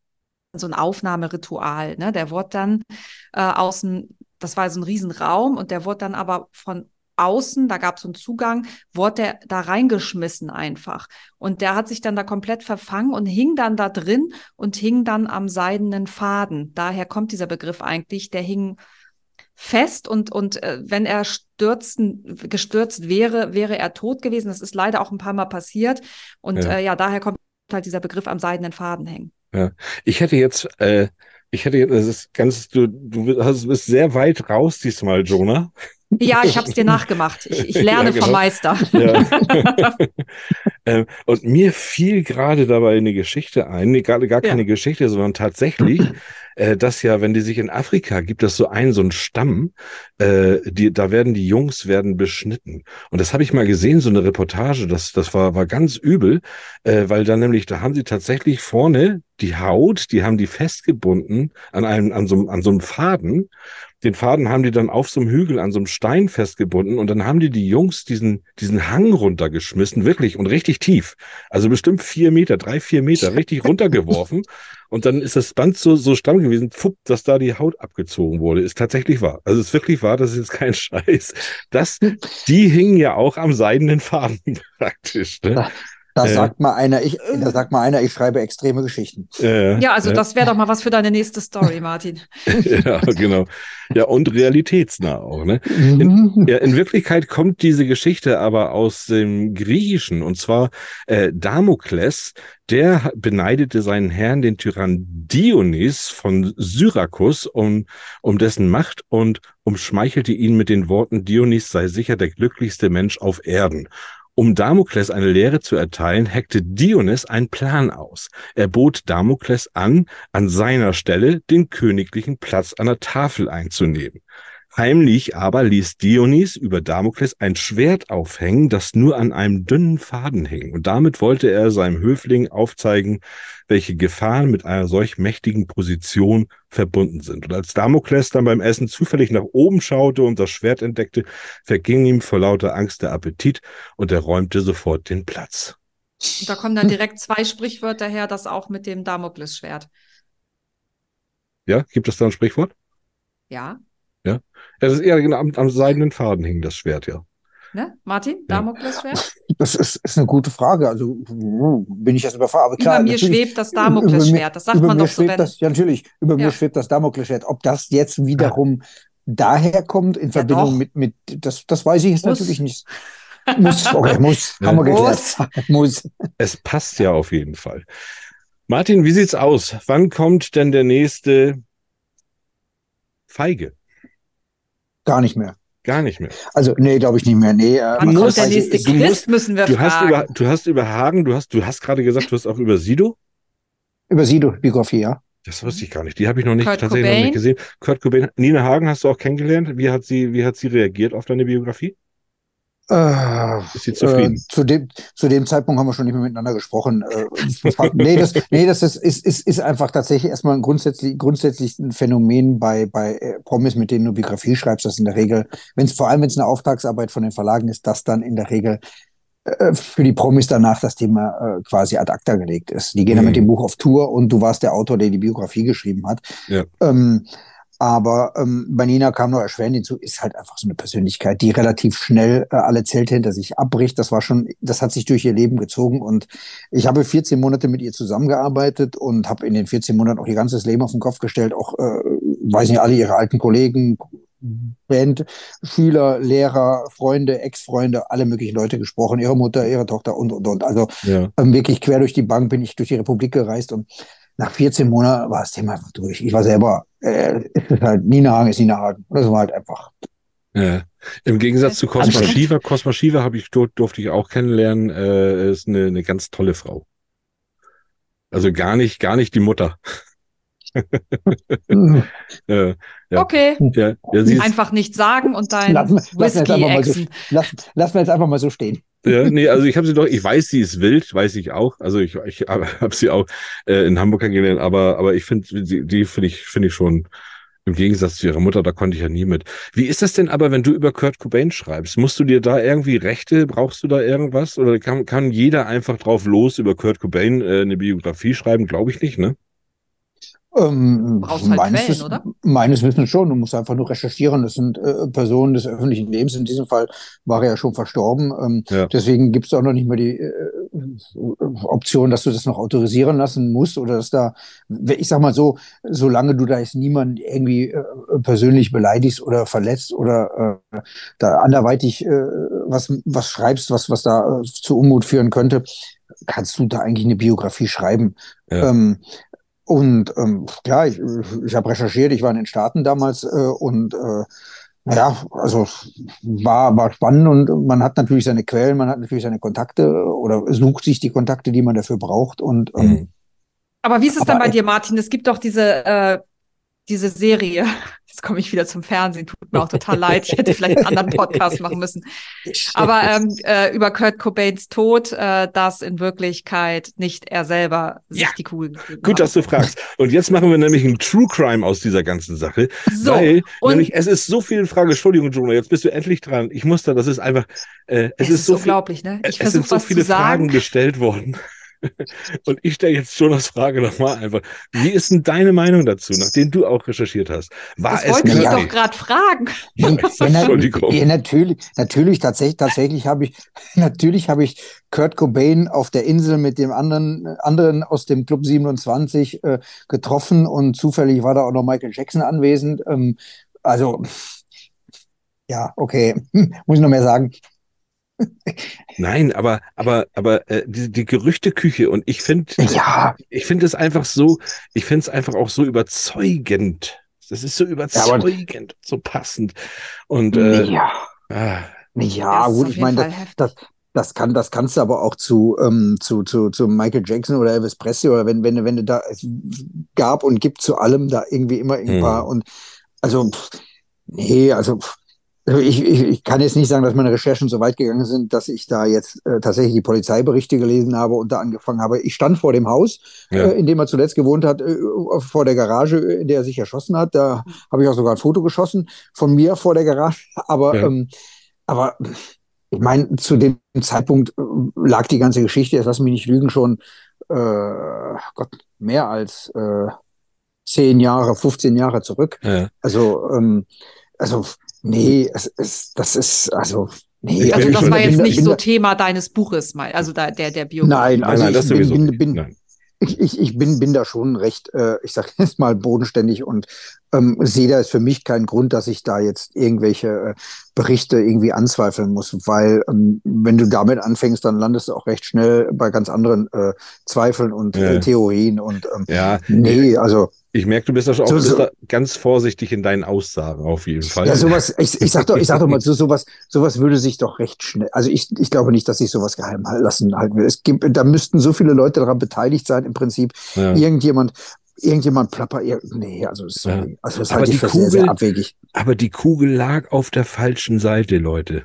so ein Aufnahmeritual. Ne? Der wurde dann äh, außen, das war so ein Riesenraum und der wurde dann aber von außen, da gab es so einen Zugang, wurde der da reingeschmissen einfach. Und der hat sich dann da komplett verfangen und hing dann da drin und hing dann am seidenen Faden. Daher kommt dieser Begriff eigentlich, der hing fest und, und äh, wenn er stürzen, gestürzt wäre, wäre er tot gewesen. Das ist leider auch ein paar Mal passiert. Und ja, äh, ja daher kommt halt dieser Begriff am seidenen Faden hängen. Ja. Ich hätte jetzt, äh, ich hätte jetzt, das ist ganz, du, du hast, bist sehr weit raus diesmal, Jonah. Ja, ich habe es dir nachgemacht. Ich, ich lerne ja, genau. vom Meister. Ja. ähm, und mir fiel gerade dabei eine Geschichte ein, nee, gerade gar keine. Geschichte, sondern tatsächlich, äh, dass ja, wenn die sich in Afrika gibt, es so einen, so einen Stamm, äh, die, da werden die Jungs werden beschnitten. Und das habe ich mal gesehen, so eine Reportage, das, das war, war ganz übel, äh, weil dann nämlich, da haben sie tatsächlich vorne die Haut, die haben die festgebunden an einem, an so, an so einem Faden den Faden haben die dann auf so einem Hügel an so einem Stein festgebunden und dann haben die die Jungs diesen, diesen Hang runtergeschmissen, wirklich und richtig tief. Also bestimmt vier Meter, drei, vier Meter, richtig runtergeworfen. Und dann ist das Band so, so stramm gewesen, pfupp, dass da die Haut abgezogen wurde. Ist tatsächlich wahr. Also ist wirklich wahr, das ist jetzt kein Scheiß. Das, die hingen ja auch am seidenen Faden praktisch. Ne? Da äh, sagt mal einer, ich, da sagt mal einer, ich schreibe extreme Geschichten. Äh, ja, also äh, das wäre doch mal was für deine nächste Story, Martin. ja, genau. Ja, und realitätsnah auch. Ne? In, mhm. ja, in Wirklichkeit kommt diese Geschichte aber aus dem Griechischen und zwar äh, Damokles, der beneidete seinen Herrn, den Tyrann Dionys von Syrakus, um, um dessen Macht und umschmeichelte ihn mit den Worten, Dionys sei sicher der glücklichste Mensch auf Erden. Um Damokles eine Lehre zu erteilen, heckte Dionys einen Plan aus. Er bot Damokles an, an seiner Stelle den königlichen Platz an der Tafel einzunehmen. Heimlich aber ließ Dionys über Damokles ein Schwert aufhängen, das nur an einem dünnen Faden hing. Und damit wollte er seinem Höfling aufzeigen, welche Gefahren mit einer solch mächtigen Position verbunden sind. Und als Damokles dann beim Essen zufällig nach oben schaute und das Schwert entdeckte, verging ihm vor lauter Angst der Appetit und er räumte sofort den Platz. Und da kommen dann direkt zwei Sprichwörter her, das auch mit dem Damoklesschwert. Ja, gibt es da ein Sprichwort? Ja. Ja, das ist eher genau am, am seidenen Faden hing das Schwert, ja. Ne? Martin, Damoklesschwert? Das ist, ist eine gute Frage. Also bin ich jetzt überfragt. Aber klar, über mir schwebt das Damoklesschwert. Das sagt man doch so. Wenn... Das, ja, natürlich, über ja. mir schwebt das Damoklesschwert. Ob das jetzt wiederum daher kommt in Verbindung ja, mit, mit das, das weiß ich jetzt muss. natürlich nicht. Muss, okay, muss, haben wir geklärt. Muss. Es passt ja auf jeden Fall. Martin, wie sieht's aus? Wann kommt denn der nächste Feige? Gar nicht mehr. Gar nicht mehr. Also, nee, glaube ich nicht mehr. Nee, äh, Wann kommt der nächste Christ, musst, müssen wir du fragen. Hast über, du hast über Hagen, du hast, du hast gerade gesagt, du hast auch über Sido? Über Sido, Biografie, ja. Das wusste ich gar nicht. Die habe ich noch nicht Kurt tatsächlich Cobain. noch nicht gesehen. Kurt Cobain. Nina Hagen hast du auch kennengelernt. Wie hat sie, wie hat sie reagiert auf deine Biografie? Äh, ist sie zufrieden? Äh, zu, dem, zu dem Zeitpunkt haben wir schon nicht mehr miteinander gesprochen. Äh, nee, das, nee, das ist, ist, ist, ist einfach tatsächlich erstmal ein grundsätzlich, grundsätzlich ein Phänomen bei, bei äh, Promis, mit denen du Biografie schreibst, dass in der Regel, wenn es vor allem wenn es eine Auftragsarbeit von den Verlagen ist, dass dann in der Regel für die Promis danach das Thema äh, quasi ad acta gelegt ist. Die gehen mhm. dann mit dem Buch auf Tour und du warst der Autor, der die Biografie geschrieben hat. Ja. Ähm, aber ähm, bei Nina kam noch erschwerend hinzu, ist halt einfach so eine Persönlichkeit, die relativ schnell äh, alle Zelte hinter sich abbricht. Das war schon, das hat sich durch ihr Leben gezogen. Und ich habe 14 Monate mit ihr zusammengearbeitet und habe in den 14 Monaten auch ihr ganzes Leben auf den Kopf gestellt. Auch, äh, weiß nicht, alle ihre alten Kollegen, Band, Schüler, Lehrer, Freunde, Ex-Freunde, alle möglichen Leute gesprochen, ihre Mutter, ihre Tochter und, und, und. Also ja. ähm, wirklich quer durch die Bank bin ich durch die Republik gereist und nach 14 Monaten war das Thema einfach durch. Ich war selber, äh, ist halt Nina Hagen ist Nina Hagen. Das war halt einfach. Ja. Im Gegensatz zu Cosma Shiva, Cosma Shiva habe ich dort durfte ich auch kennenlernen, äh, ist eine, eine ganz tolle Frau. Also gar nicht, gar nicht die Mutter. ja, ja. Okay. Ja, einfach nicht sagen und dein lass, Whisky lass, so, lass, lass, wir jetzt einfach mal so stehen. Ja, nee, also ich habe sie doch, ich weiß, sie ist wild, weiß ich auch. Also ich, ich habe sie auch äh, in Hamburg kennengelernt, aber, aber ich finde, die, die finde ich, finde ich schon im Gegensatz zu ihrer Mutter, da konnte ich ja nie mit. Wie ist das denn aber, wenn du über Kurt Cobain schreibst? Musst du dir da irgendwie Rechte, brauchst du da irgendwas? Oder kann, kann jeder einfach drauf los über Kurt Cobain äh, eine Biografie schreiben? Glaube ich nicht, ne? Ähm, Brauchst halt meines, Quellen, oder? Meines Wissens schon. Du musst einfach nur recherchieren. Das sind äh, Personen des öffentlichen Lebens. In diesem Fall war er ja schon verstorben. Ähm, ja. Deswegen gibt es auch noch nicht mehr die äh, Option, dass du das noch autorisieren lassen musst oder dass da, ich sag mal so, solange du da jetzt niemanden irgendwie äh, persönlich beleidigst oder verletzt oder äh, da anderweitig äh, was, was schreibst, was, was da äh, zu Unmut führen könnte, kannst du da eigentlich eine Biografie schreiben. Ja. Ähm, und ähm, klar, ich, ich habe recherchiert, ich war in den Staaten damals äh, und äh, naja, also war, war spannend und man hat natürlich seine Quellen, man hat natürlich seine Kontakte oder sucht sich die Kontakte, die man dafür braucht. Und ähm, mhm. aber wie ist es dann bei dir, Martin? Es gibt doch diese äh, diese Serie, jetzt komme ich wieder zum Fernsehen, tut mir auch total leid, ich hätte vielleicht einen anderen Podcast machen müssen. Aber ähm, äh, über Kurt Cobains Tod, äh, dass in Wirklichkeit nicht er selber sich ja. die Kugel Gut, hat. dass du fragst. Und jetzt machen wir nämlich einen True Crime aus dieser ganzen Sache. So, weil nämlich es ist so viel Frage, Entschuldigung, Jonah, jetzt bist du endlich dran. Ich muss da, das ist einfach, äh, es, es ist, ist so unglaublich, ne? Ich es sind so viele Fragen gestellt worden. Und ich stelle jetzt schon das Frage nochmal einfach. Wie ist denn deine Meinung dazu, nachdem du auch recherchiert hast? War das es wollte ich doch gerade fragen. Ja, Entschuldigung. Ja, natürlich, natürlich, tatsächlich, tatsächlich habe ich, natürlich habe ich Kurt Cobain auf der Insel mit dem anderen, anderen aus dem Club 27 äh, getroffen und zufällig war da auch noch Michael Jackson anwesend. Ähm, also, ja, okay, muss ich noch mehr sagen. Nein, aber aber aber äh, die, die Gerüchteküche und ich finde ja. ich finde es einfach so, ich finde es einfach auch so überzeugend. Das ist so überzeugend, ja, so passend und äh, ja. Ah. Ja, gut, ich meine, das, das, das kann, das kannst du aber auch zu, ähm, zu, zu, zu Michael Jackson oder Elvis Presley oder wenn, wenn, wenn du da, es gab und gibt zu allem da irgendwie immer ein paar hm. und also, pff, nee, also, pff, also ich, ich, ich kann jetzt nicht sagen, dass meine Recherchen so weit gegangen sind, dass ich da jetzt äh, tatsächlich die Polizeiberichte gelesen habe und da angefangen habe. Ich stand vor dem Haus, ja. äh, in dem er zuletzt gewohnt hat, äh, vor der Garage, in der er sich erschossen hat. Da habe ich auch sogar ein Foto geschossen von mir vor der Garage. Aber, ja. ähm, aber ich meine, zu dem Zeitpunkt äh, lag die ganze Geschichte, jetzt lass mich nicht lügen, schon äh, Gott, mehr als äh, zehn Jahre, 15 Jahre zurück. Ja. Also, ähm, also Nee, es ist, das ist, also, nee. Also, das war jetzt nicht bin, so Thema deines Buches, mal, also da, der, der Biografie. Nein, also nein, nein, ich bin, bin, bin, nein. Ich, ich, ich bin, bin da schon recht, äh, ich sage jetzt mal, bodenständig und ähm, sehe da ist für mich keinen Grund, dass ich da jetzt irgendwelche äh, Berichte irgendwie anzweifeln muss, weil ähm, wenn du damit anfängst, dann landest du auch recht schnell bei ganz anderen äh, Zweifeln und äh, ja. Theorien und ähm, ja. nee, also ich merke, du bist schon so, auch so, ganz vorsichtig in deinen Aussagen auf jeden Fall. Ja, sowas, ich, ich sag doch, ich sag doch mal, so, sowas, sowas würde sich doch recht schnell, also ich, ich glaube nicht, dass sich sowas geheim lassen halten will. Es gibt, da müssten so viele Leute daran beteiligt sein, im Prinzip. Ja. Irgendjemand, irgendjemand plapper, nee, also, das, ja. also das halte ich für Kugel, sehr, sehr abwegig. Aber die Kugel lag auf der falschen Seite, Leute.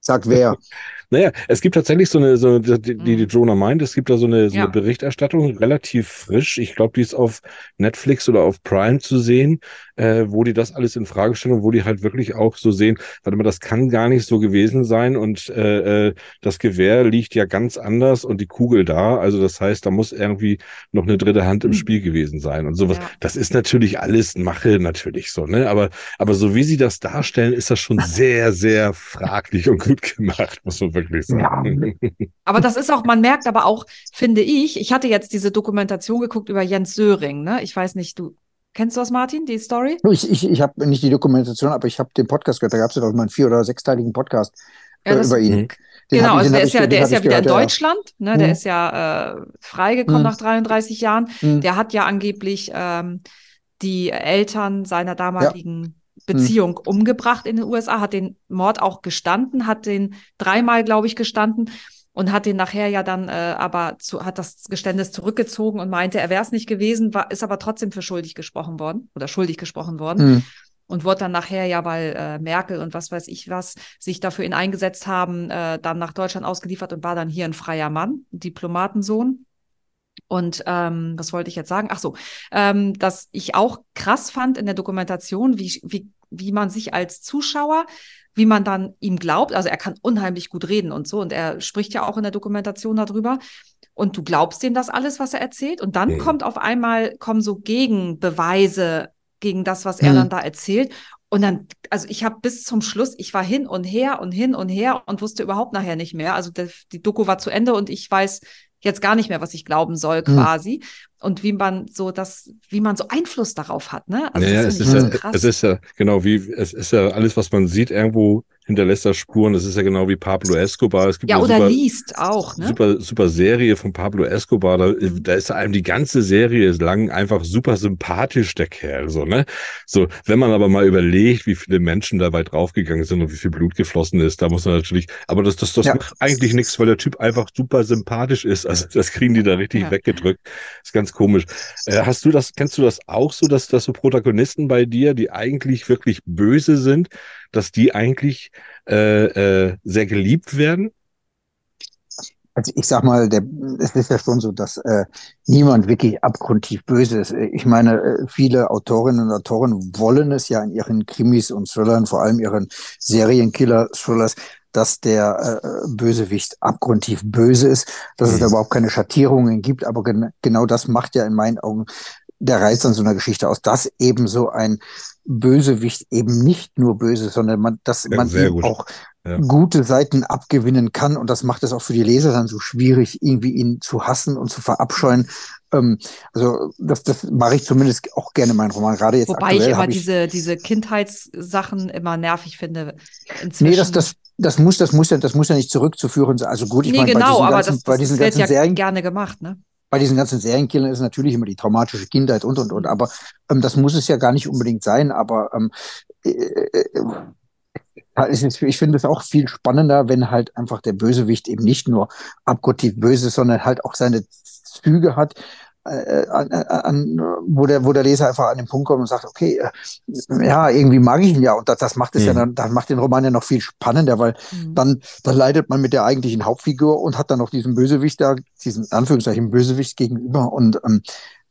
Sag wer. Naja, es gibt tatsächlich so eine, so, die, die, die mhm. Jonah meint, es gibt da so eine, so ja. eine Berichterstattung, relativ frisch. Ich glaube, die ist auf Netflix oder auf Prime zu sehen, äh, wo die das alles in Frage stellen und wo die halt wirklich auch so sehen, warte mal, das kann gar nicht so gewesen sein und äh, äh, das Gewehr liegt ja ganz anders und die Kugel da. Also das heißt, da muss irgendwie noch eine dritte Hand im mhm. Spiel gewesen sein und sowas. Ja. Das ist natürlich alles Mache natürlich so, ne? Aber, aber so wie sie das darstellen, ist das schon sehr, sehr fraglich und gut gemacht, muss man wirklich sagen. Ja. Aber das ist auch, man merkt aber auch, finde ich, ich hatte jetzt diese Dokumentation geguckt über Jens Söring, ne? Ich weiß nicht, du Kennst du das, Martin, die Story? Ich, ich, ich habe nicht die Dokumentation, aber ich habe den Podcast gehört. Da gab es ja doch mal einen vier- oder sechsteiligen Podcast ja, äh, über ihn. Mhm. Den genau, also der ist ja, der ist ja wieder gehört, in Deutschland, ne? Mhm. Der ist ja äh, freigekommen mhm. nach 33 Jahren. Mhm. Der hat ja angeblich ähm, die Eltern seiner damaligen ja. Beziehung mhm. umgebracht in den USA, hat den Mord auch gestanden, hat den dreimal, glaube ich, gestanden und hat den nachher ja dann äh, aber zu, hat das Geständnis zurückgezogen und meinte, er wäre es nicht gewesen, war, ist aber trotzdem für schuldig gesprochen worden oder schuldig gesprochen worden. Mhm. Und wurde dann nachher ja, weil äh, Merkel und was weiß ich was sich dafür ihn eingesetzt haben, äh, dann nach Deutschland ausgeliefert und war dann hier ein freier Mann, Diplomatensohn. Und ähm, was wollte ich jetzt sagen? Ach so, ähm, dass ich auch krass fand in der Dokumentation, wie, wie, wie man sich als Zuschauer wie man dann ihm glaubt. Also er kann unheimlich gut reden und so. Und er spricht ja auch in der Dokumentation darüber. Und du glaubst ihm das alles, was er erzählt. Und dann mhm. kommt auf einmal, kommen so Gegenbeweise gegen das, was er mhm. dann da erzählt. Und dann, also ich habe bis zum Schluss, ich war hin und her und hin und her und wusste überhaupt nachher nicht mehr. Also die, die Doku war zu Ende und ich weiß jetzt gar nicht mehr, was ich glauben soll, mhm. Und wie man so das, wie man so Einfluss darauf hat, ne? Also ja, es ist ja, so es ist ja genau wie es ist ja alles, was man sieht irgendwo hinterlässt das Spuren. Das ist ja genau wie Pablo Escobar. Es gibt ja, oder super, liest auch, ne? Super, super Serie von Pablo Escobar. Da, mhm. da ist einem die ganze Serie lang einfach super sympathisch, der Kerl, so, ne? So, wenn man aber mal überlegt, wie viele Menschen dabei draufgegangen sind und wie viel Blut geflossen ist, da muss man natürlich, aber das, das, das ja. macht eigentlich nichts, weil der Typ einfach super sympathisch ist. Also, das kriegen die da richtig ja. weggedrückt. ist ganz komisch. Äh, hast du das, kennst du das auch so, dass, dass so Protagonisten bei dir, die eigentlich wirklich böse sind, dass die eigentlich äh, äh, sehr geliebt werden? Also ich sag mal, der, es ist ja schon so, dass äh, niemand wirklich abgrundtief böse ist. Ich meine, äh, viele Autorinnen und Autoren wollen es ja in ihren Krimis und Thrillern, vor allem ihren Serienkiller-Thrillers, dass der äh, Bösewicht abgrundtief böse ist, dass mhm. es da überhaupt keine Schattierungen gibt. Aber gen genau das macht ja in meinen Augen der Reiz an so einer Geschichte aus, dass eben so ein Bösewicht eben nicht nur böse, sondern man, dass ja, man ihm auch ja. gute Seiten abgewinnen kann. Und das macht es auch für die Leser dann so schwierig, irgendwie ihn zu hassen und zu verabscheuen. Ähm, also das, das mache ich zumindest auch gerne in meinen Roman. Gerade jetzt Wobei ich immer ich diese, diese Kindheitssachen immer nervig finde. Inzwischen. Nee, das, das, das muss, das muss ja, das muss ja nicht zurückzuführen sein. Also gut, ich nee, meine, genau, bei diesen ganzen, das, das, bei diesen das ganzen ja Serien gerne gemacht, ne? bei diesen ganzen Serienkillern ist natürlich immer die traumatische Kindheit und und und. Aber ähm, das muss es ja gar nicht unbedingt sein. Aber ähm, äh, äh, ich finde es auch viel spannender, wenn halt einfach der Bösewicht eben nicht nur abgrundtief böse, sondern halt auch seine Züge hat, äh, an, an, wo, der, wo der Leser einfach an den Punkt kommt und sagt, okay, äh, ja, irgendwie mag ich ihn ja. Und das, das macht es mhm. ja dann, das macht den Roman ja noch viel spannender, weil mhm. dann, dann leidet man mit der eigentlichen Hauptfigur und hat dann noch diesen Bösewicht da, diesen Anführungszeichen Bösewicht gegenüber. Und ähm,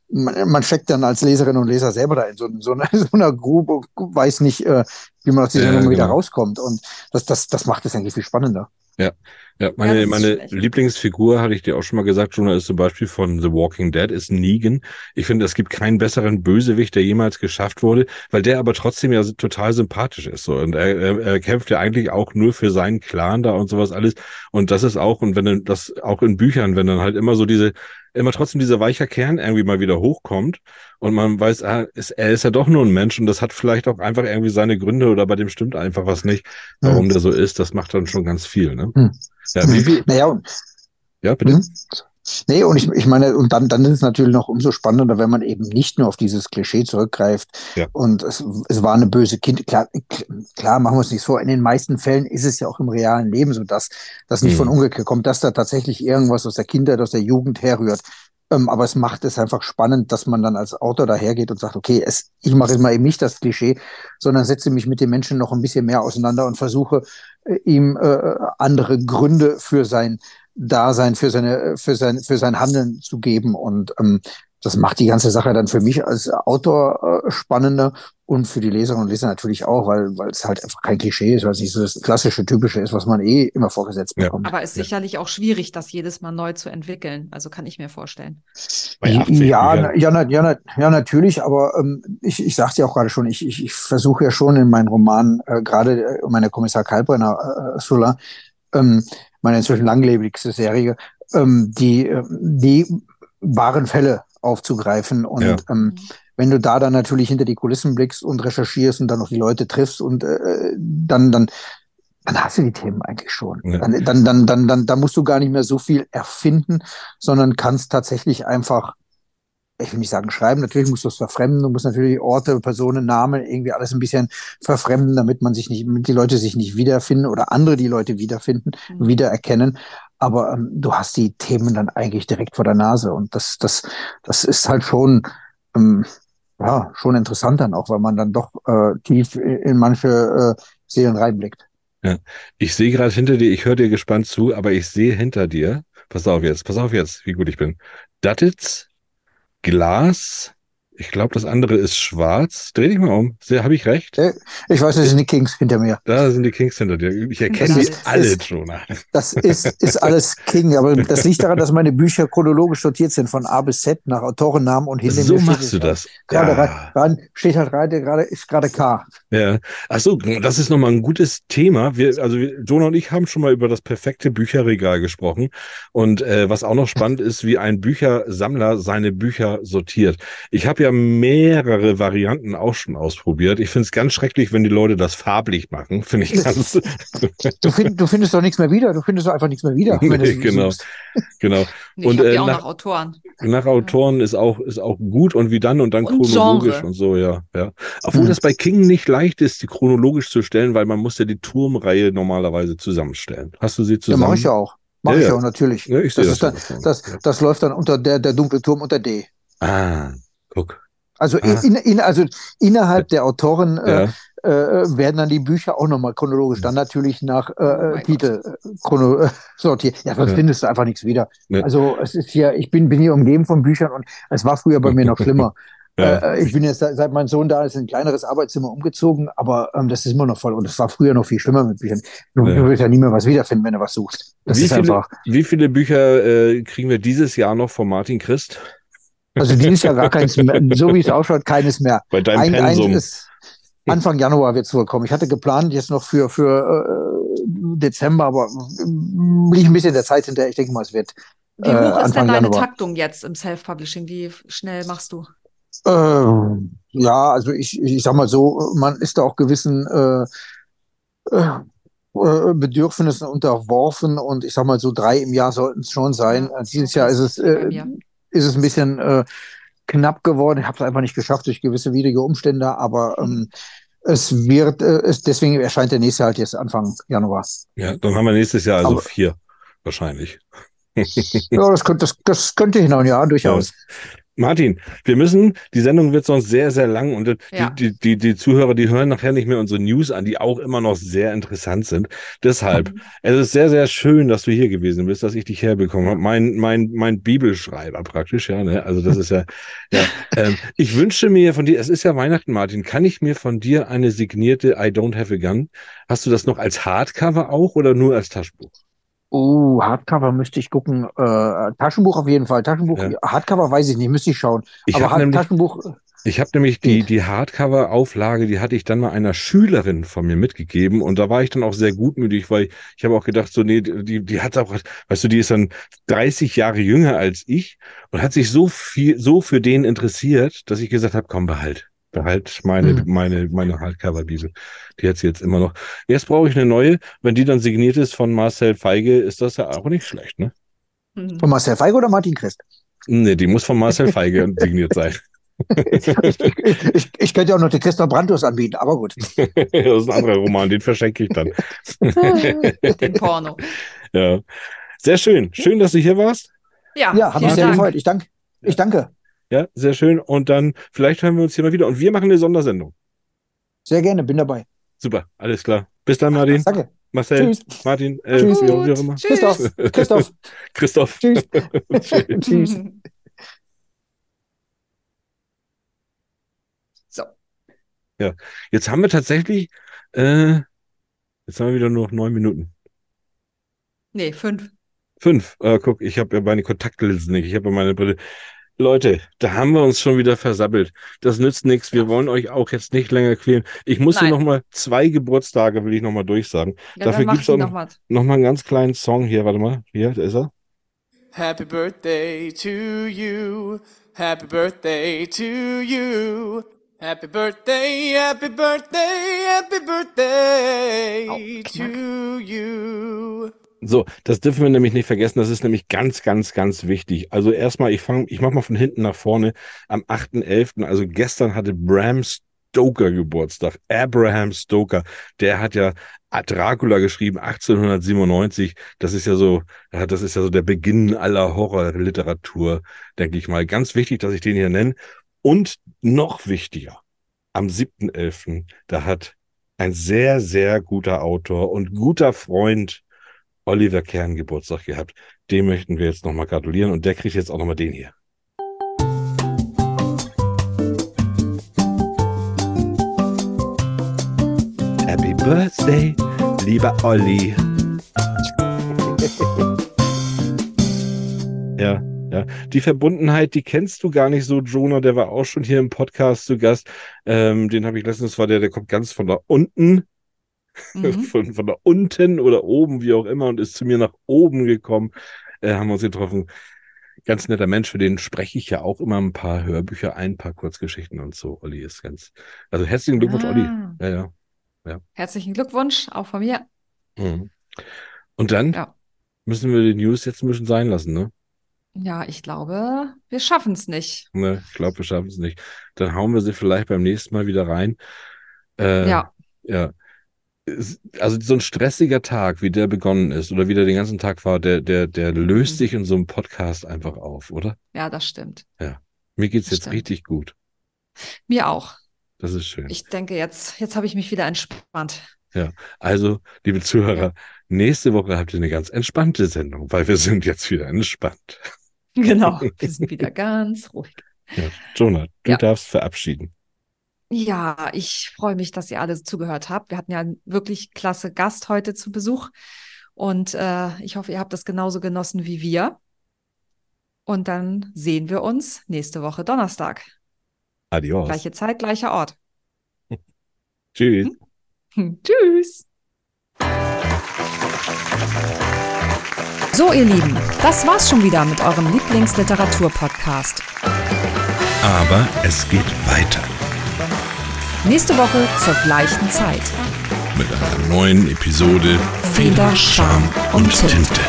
man, man steckt dann als Leserin und Leser selber da in so, so, einer, so einer Grube, weiß nicht, äh, wie man aus dieser ja, Nummer genau. wieder rauskommt. Und das, das, das macht es eigentlich viel spannender. Ja, ja, meine, ja, meine Lieblingsfigur, hatte ich dir auch schon mal gesagt, schon ist zum Beispiel von The Walking Dead, ist Negan. Ich finde, es gibt keinen besseren Bösewicht, der jemals geschafft wurde, weil der aber trotzdem ja total sympathisch ist. So. Und er, er, er kämpft ja eigentlich auch nur für seinen Clan da und sowas alles. Und das ist auch, und wenn dann das auch in Büchern, wenn dann halt immer so diese, immer trotzdem dieser weicher Kern irgendwie mal wieder hochkommt und man weiß, ah, ist, er ist ja doch nur ein Mensch und das hat vielleicht auch einfach irgendwie seine Gründe oder bei dem stimmt einfach was nicht, warum hm. der so ist. Das macht dann schon ganz viel. Ne? Hm. Ja, wie viel? Naja, und, ja, bitte. Hm? Nee, und ich, ich meine, und dann, dann ist es natürlich noch umso spannender, wenn man eben nicht nur auf dieses Klischee zurückgreift. Ja. Und es, es war eine böse Kind. Klar, klar, machen wir uns nicht so. In den meisten Fällen ist es ja auch im realen Leben so, dass das nicht mhm. von Umgekehrt kommt, dass da tatsächlich irgendwas aus der Kindheit, aus der Jugend herrührt. Ähm, aber es macht es einfach spannend, dass man dann als Autor dahergeht und sagt, okay, es, ich mache jetzt mal eben nicht das Klischee, sondern setze mich mit dem Menschen noch ein bisschen mehr auseinander und versuche äh, ihm äh, andere Gründe für sein Dasein, für seine, für sein, für sein Handeln zu geben. Und ähm, das macht die ganze Sache dann für mich als Autor äh, spannender und für die Leserinnen und Leser natürlich auch, weil, weil es halt einfach kein Klischee ist, weil es nicht so das klassische, typische ist, was man eh immer vorgesetzt bekommt. Ja. Aber es ist ja. sicherlich auch schwierig, das jedes Mal neu zu entwickeln. Also kann ich mir vorstellen. Ja, ja, ja, ja, ja, natürlich, aber ähm, ich, ich sagte ja auch gerade schon, ich, ich, ich versuche ja schon in meinen Romanen, äh, gerade äh, meine Kommissar Kalbrenner äh, Thriller, ähm, meine inzwischen langlebigste Serie, ähm, die, äh, die wahren Fälle aufzugreifen und ja. ähm, wenn du da dann natürlich hinter die Kulissen blickst und recherchierst und dann noch die Leute triffst und äh, dann, dann, dann hast du die Themen eigentlich schon. Ja. Dann, dann, dann, dann, dann, dann musst du gar nicht mehr so viel erfinden, sondern kannst tatsächlich einfach, ich will nicht sagen schreiben, natürlich musst du es verfremden, du musst natürlich Orte, Personen, Namen, irgendwie alles ein bisschen verfremden, damit man sich nicht, damit die Leute sich nicht wiederfinden oder andere die Leute wiederfinden, mhm. wiedererkennen. Aber ähm, du hast die Themen dann eigentlich direkt vor der Nase und das, das, das ist halt schon, ähm, ja, schon interessant dann auch, weil man dann doch äh, tief in manche äh, Seelen reinblickt. Ja. Ich sehe gerade hinter dir, ich höre dir gespannt zu, aber ich sehe hinter dir, pass auf jetzt, pass auf jetzt, wie gut ich bin. Dattitz, Glas, Ich glaube, das andere ist schwarz. Dreh dich mal um. Habe ich recht? Äh, ich weiß, das sind die Kings hinter mir. Da sind die Kings hinter dir. Ich erkenne die alle, Jonah. Das ist, ist alles King, aber das liegt daran, dass meine Bücher chronologisch sortiert sind, von A bis Z nach Autorennamen und hinter so machst du das. Gerade ja. rein, steht halt rein, gerade ist gerade K. Ja. Ach so, das ist nochmal ein gutes Thema. Wir, also Jonah und ich haben schon mal über das perfekte Bücherregal gesprochen. Und äh, was auch noch spannend ist, wie ein Büchersammler seine Bücher sortiert. Ich habe ja mehrere Varianten auch schon ausprobiert. Ich finde es ganz schrecklich, wenn die Leute das farblich machen. Finde ich ganz. du, find, du findest doch nichts mehr wieder. Du findest doch einfach nichts mehr wieder. Nee, genau, genau. Nee, und äh, auch nach, nach, Autoren. Nach Autoren ist auch ist auch gut und wie dann und dann und chronologisch Genre. und so ja ja. Obwohl mhm. das bei King nicht leicht ist, die chronologisch zu stellen, weil man muss ja die Turmreihe normalerweise zusammenstellen. Hast du sie zusammen? Ja, mache ich ja auch. Mache ja, ich auch natürlich. Ja, ich das, das, dann, das, das läuft dann unter der der dunkle Turm unter D. Ah, guck. Also, ah. in, in, also innerhalb der Autoren äh, ja. äh, werden dann die Bücher auch nochmal chronologisch, dann natürlich nach äh, oh Titel äh, chrono äh, sortiert. Ja, sonst ja. findest du einfach nichts wieder. Ja. Also es ist hier, ich bin, bin hier umgeben von Büchern und es war früher bei mir noch schlimmer. Ja. Äh, ich bin jetzt, seit mein Sohn da ist, in ein kleineres Arbeitszimmer umgezogen, aber ähm, das ist immer noch voll. Und es war früher noch viel schlimmer mit Büchern. Du, ja. du wirst ja nie mehr was wiederfinden, wenn du was suchst. Das wie ist viele, einfach. Wie viele Bücher äh, kriegen wir dieses Jahr noch von Martin Christ? Also dieses Jahr gar keins mehr. So wie es ausschaut, keines mehr. Bei deinem ein, Pensum. Ist, Anfang Januar wird es wohl kommen. Ich hatte geplant, jetzt noch für, für äh, Dezember, aber liegt ein bisschen der Zeit hinterher. Ich denke mal, es wird. Wie hoch äh, ist denn deine Januar. Taktung jetzt im Self-Publishing? Wie schnell machst du? Äh, ja, also ich, ich sag mal so, man ist da auch gewissen äh, äh Bedürfnissen unterworfen und ich sag mal so drei im Jahr sollten es schon sein. Ja, Dieses Jahr ist es, äh, ist es ein bisschen äh, knapp geworden. Ich habe es einfach nicht geschafft durch gewisse widrige Umstände, aber ähm, es wird, äh, es, deswegen erscheint der nächste halt jetzt Anfang Januar. Ja, dann haben wir nächstes Jahr also aber, vier, wahrscheinlich. ja, das könnte, das, das könnte hinhauen, ja, durchaus. Ja. Martin, wir müssen, die Sendung wird sonst sehr, sehr lang und ja. die, die, die Zuhörer, die hören nachher nicht mehr unsere News an, die auch immer noch sehr interessant sind. Deshalb, mhm. es ist sehr, sehr schön, dass du hier gewesen bist, dass ich dich herbekommen habe. Mein, mein, mein Bibelschreiber praktisch, ja, ne? Also das ist ja, ja. Ähm, ich wünsche mir von dir, es ist ja Weihnachten, Martin, kann ich mir von dir eine signierte I Don't Have a Gun? Hast du das noch als Hardcover auch oder nur als Taschenbuch? Oh, Hardcover müsste ich gucken. Äh, Taschenbuch auf jeden Fall. Taschenbuch, ja. Hardcover weiß ich nicht, müsste ich schauen. Ich Aber Hard nämlich, Taschenbuch. Ich habe nämlich die, die Hardcover-Auflage, die hatte ich dann mal einer Schülerin von mir mitgegeben und da war ich dann auch sehr gutmütig, weil ich habe auch gedacht, so, nee, die, die hat auch, weißt du, die ist dann 30 Jahre jünger als ich und hat sich so viel, so für den interessiert, dass ich gesagt habe, komm, behalt behalt meine, mhm. meine, meine Hardcover-Bibel. Die hat sie jetzt immer noch. Jetzt brauche ich eine neue. Wenn die dann signiert ist von Marcel Feige, ist das ja auch nicht schlecht, ne? Mhm. Von Marcel Feige oder Martin Christ? Nee, die muss von Marcel Feige signiert sein. ich, ich, ich, könnte ja auch noch den Christoph Brandus anbieten, aber gut. das ist ein anderer Roman, den verschenke ich dann. den Porno. Ja. Sehr schön. Schön, dass du hier warst. Ja, ja hat mich sehr gefreut. Ich danke. Ich danke. Ja, sehr schön. Und dann vielleicht hören wir uns hier mal wieder. Und wir machen eine Sondersendung. Sehr gerne, bin dabei. Super, alles klar. Bis dann, Martin. Danke. Marcel, Tschüss. Martin, äh, Tschüss. Wie, wie auch immer. Tschüss. Christoph. Christoph. Christoph. Tschüss. Tschüss. So. Ja, jetzt haben wir tatsächlich, äh, jetzt haben wir wieder nur noch neun Minuten. Nee, fünf. Fünf. Äh, guck, ich habe ja meine Kontaktlinsen nicht. Ich habe ja meine Brille. Leute, da haben wir uns schon wieder versabbelt. Das nützt nichts. Wir wollen euch auch jetzt nicht länger quälen. Ich muss Nein. hier nochmal zwei Geburtstage, will ich nochmal durchsagen. Ja, Dafür gibt es auch noch, noch mal einen ganz kleinen Song hier. Warte mal. Hier, da ist er. Happy Birthday to you. Happy Birthday to you. Happy Birthday, Happy Birthday, Happy Birthday oh, to you. So, das dürfen wir nämlich nicht vergessen. Das ist nämlich ganz, ganz, ganz wichtig. Also erstmal, ich fange, ich mache mal von hinten nach vorne. Am 8.11., also gestern hatte Bram Stoker Geburtstag. Abraham Stoker. Der hat ja Dracula geschrieben, 1897. Das ist ja so, das ist ja so der Beginn aller Horrorliteratur, denke ich mal. Ganz wichtig, dass ich den hier nenne. Und noch wichtiger, am 7.11., da hat ein sehr, sehr guter Autor und guter Freund Oliver Kern Geburtstag gehabt. Dem möchten wir jetzt nochmal gratulieren und der kriegt jetzt auch nochmal den hier. Happy Birthday, lieber Olli. ja, ja. Die Verbundenheit, die kennst du gar nicht so, Jonah, der war auch schon hier im Podcast zu Gast. Ähm, den habe ich letztens, war der, der kommt ganz von da unten mhm. von, von da unten oder oben, wie auch immer, und ist zu mir nach oben gekommen. Äh, haben wir uns getroffen. Ganz netter Mensch, für den spreche ich ja auch immer ein paar Hörbücher ein, ein paar Kurzgeschichten und so. Olli ist ganz. Also herzlichen Glückwunsch, ah. Olli. Ja, ja, ja. Herzlichen Glückwunsch, auch von mir. Mhm. Und dann ja. müssen wir die News jetzt ein bisschen sein lassen, ne? Ja, ich glaube, wir schaffen es nicht. Ne, ich glaube, wir schaffen es nicht. Dann hauen wir sie vielleicht beim nächsten Mal wieder rein. Äh, ja. Ja. Also so ein stressiger Tag, wie der begonnen ist oder wie der den ganzen Tag war, der, der, der löst mhm. sich in so einem Podcast einfach auf, oder? Ja, das stimmt. Ja. Mir geht es jetzt stimmt. richtig gut. Mir auch. Das ist schön. Ich denke, jetzt, jetzt habe ich mich wieder entspannt. Ja, also, liebe Zuhörer, ja. nächste Woche habt ihr eine ganz entspannte Sendung, weil wir sind jetzt wieder entspannt. Genau, wir sind wieder ganz ruhig. Ja. Jonah, du ja. darfst verabschieden. Ja, ich freue mich, dass ihr alle zugehört habt. Wir hatten ja einen wirklich klasse Gast heute zu Besuch und äh, ich hoffe, ihr habt das genauso genossen wie wir. Und dann sehen wir uns nächste Woche Donnerstag. Adios. Gleiche Zeit, gleicher Ort. Tschüss. Tschüss. So, ihr Lieben, das war's schon wieder mit eurem Lieblingsliteratur-Podcast. Aber es geht weiter. Nächste Woche zur gleichen Zeit. Mit einer neuen Episode Feder, Charme und, Tinte. Tinte.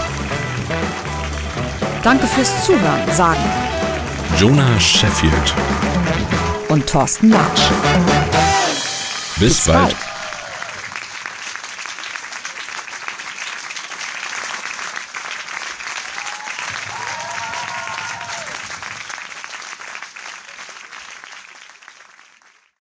Danke fürs Zuhören, sagen Jonah Sheffield und Thorsten Latsch. Bis, Bis bald. bald.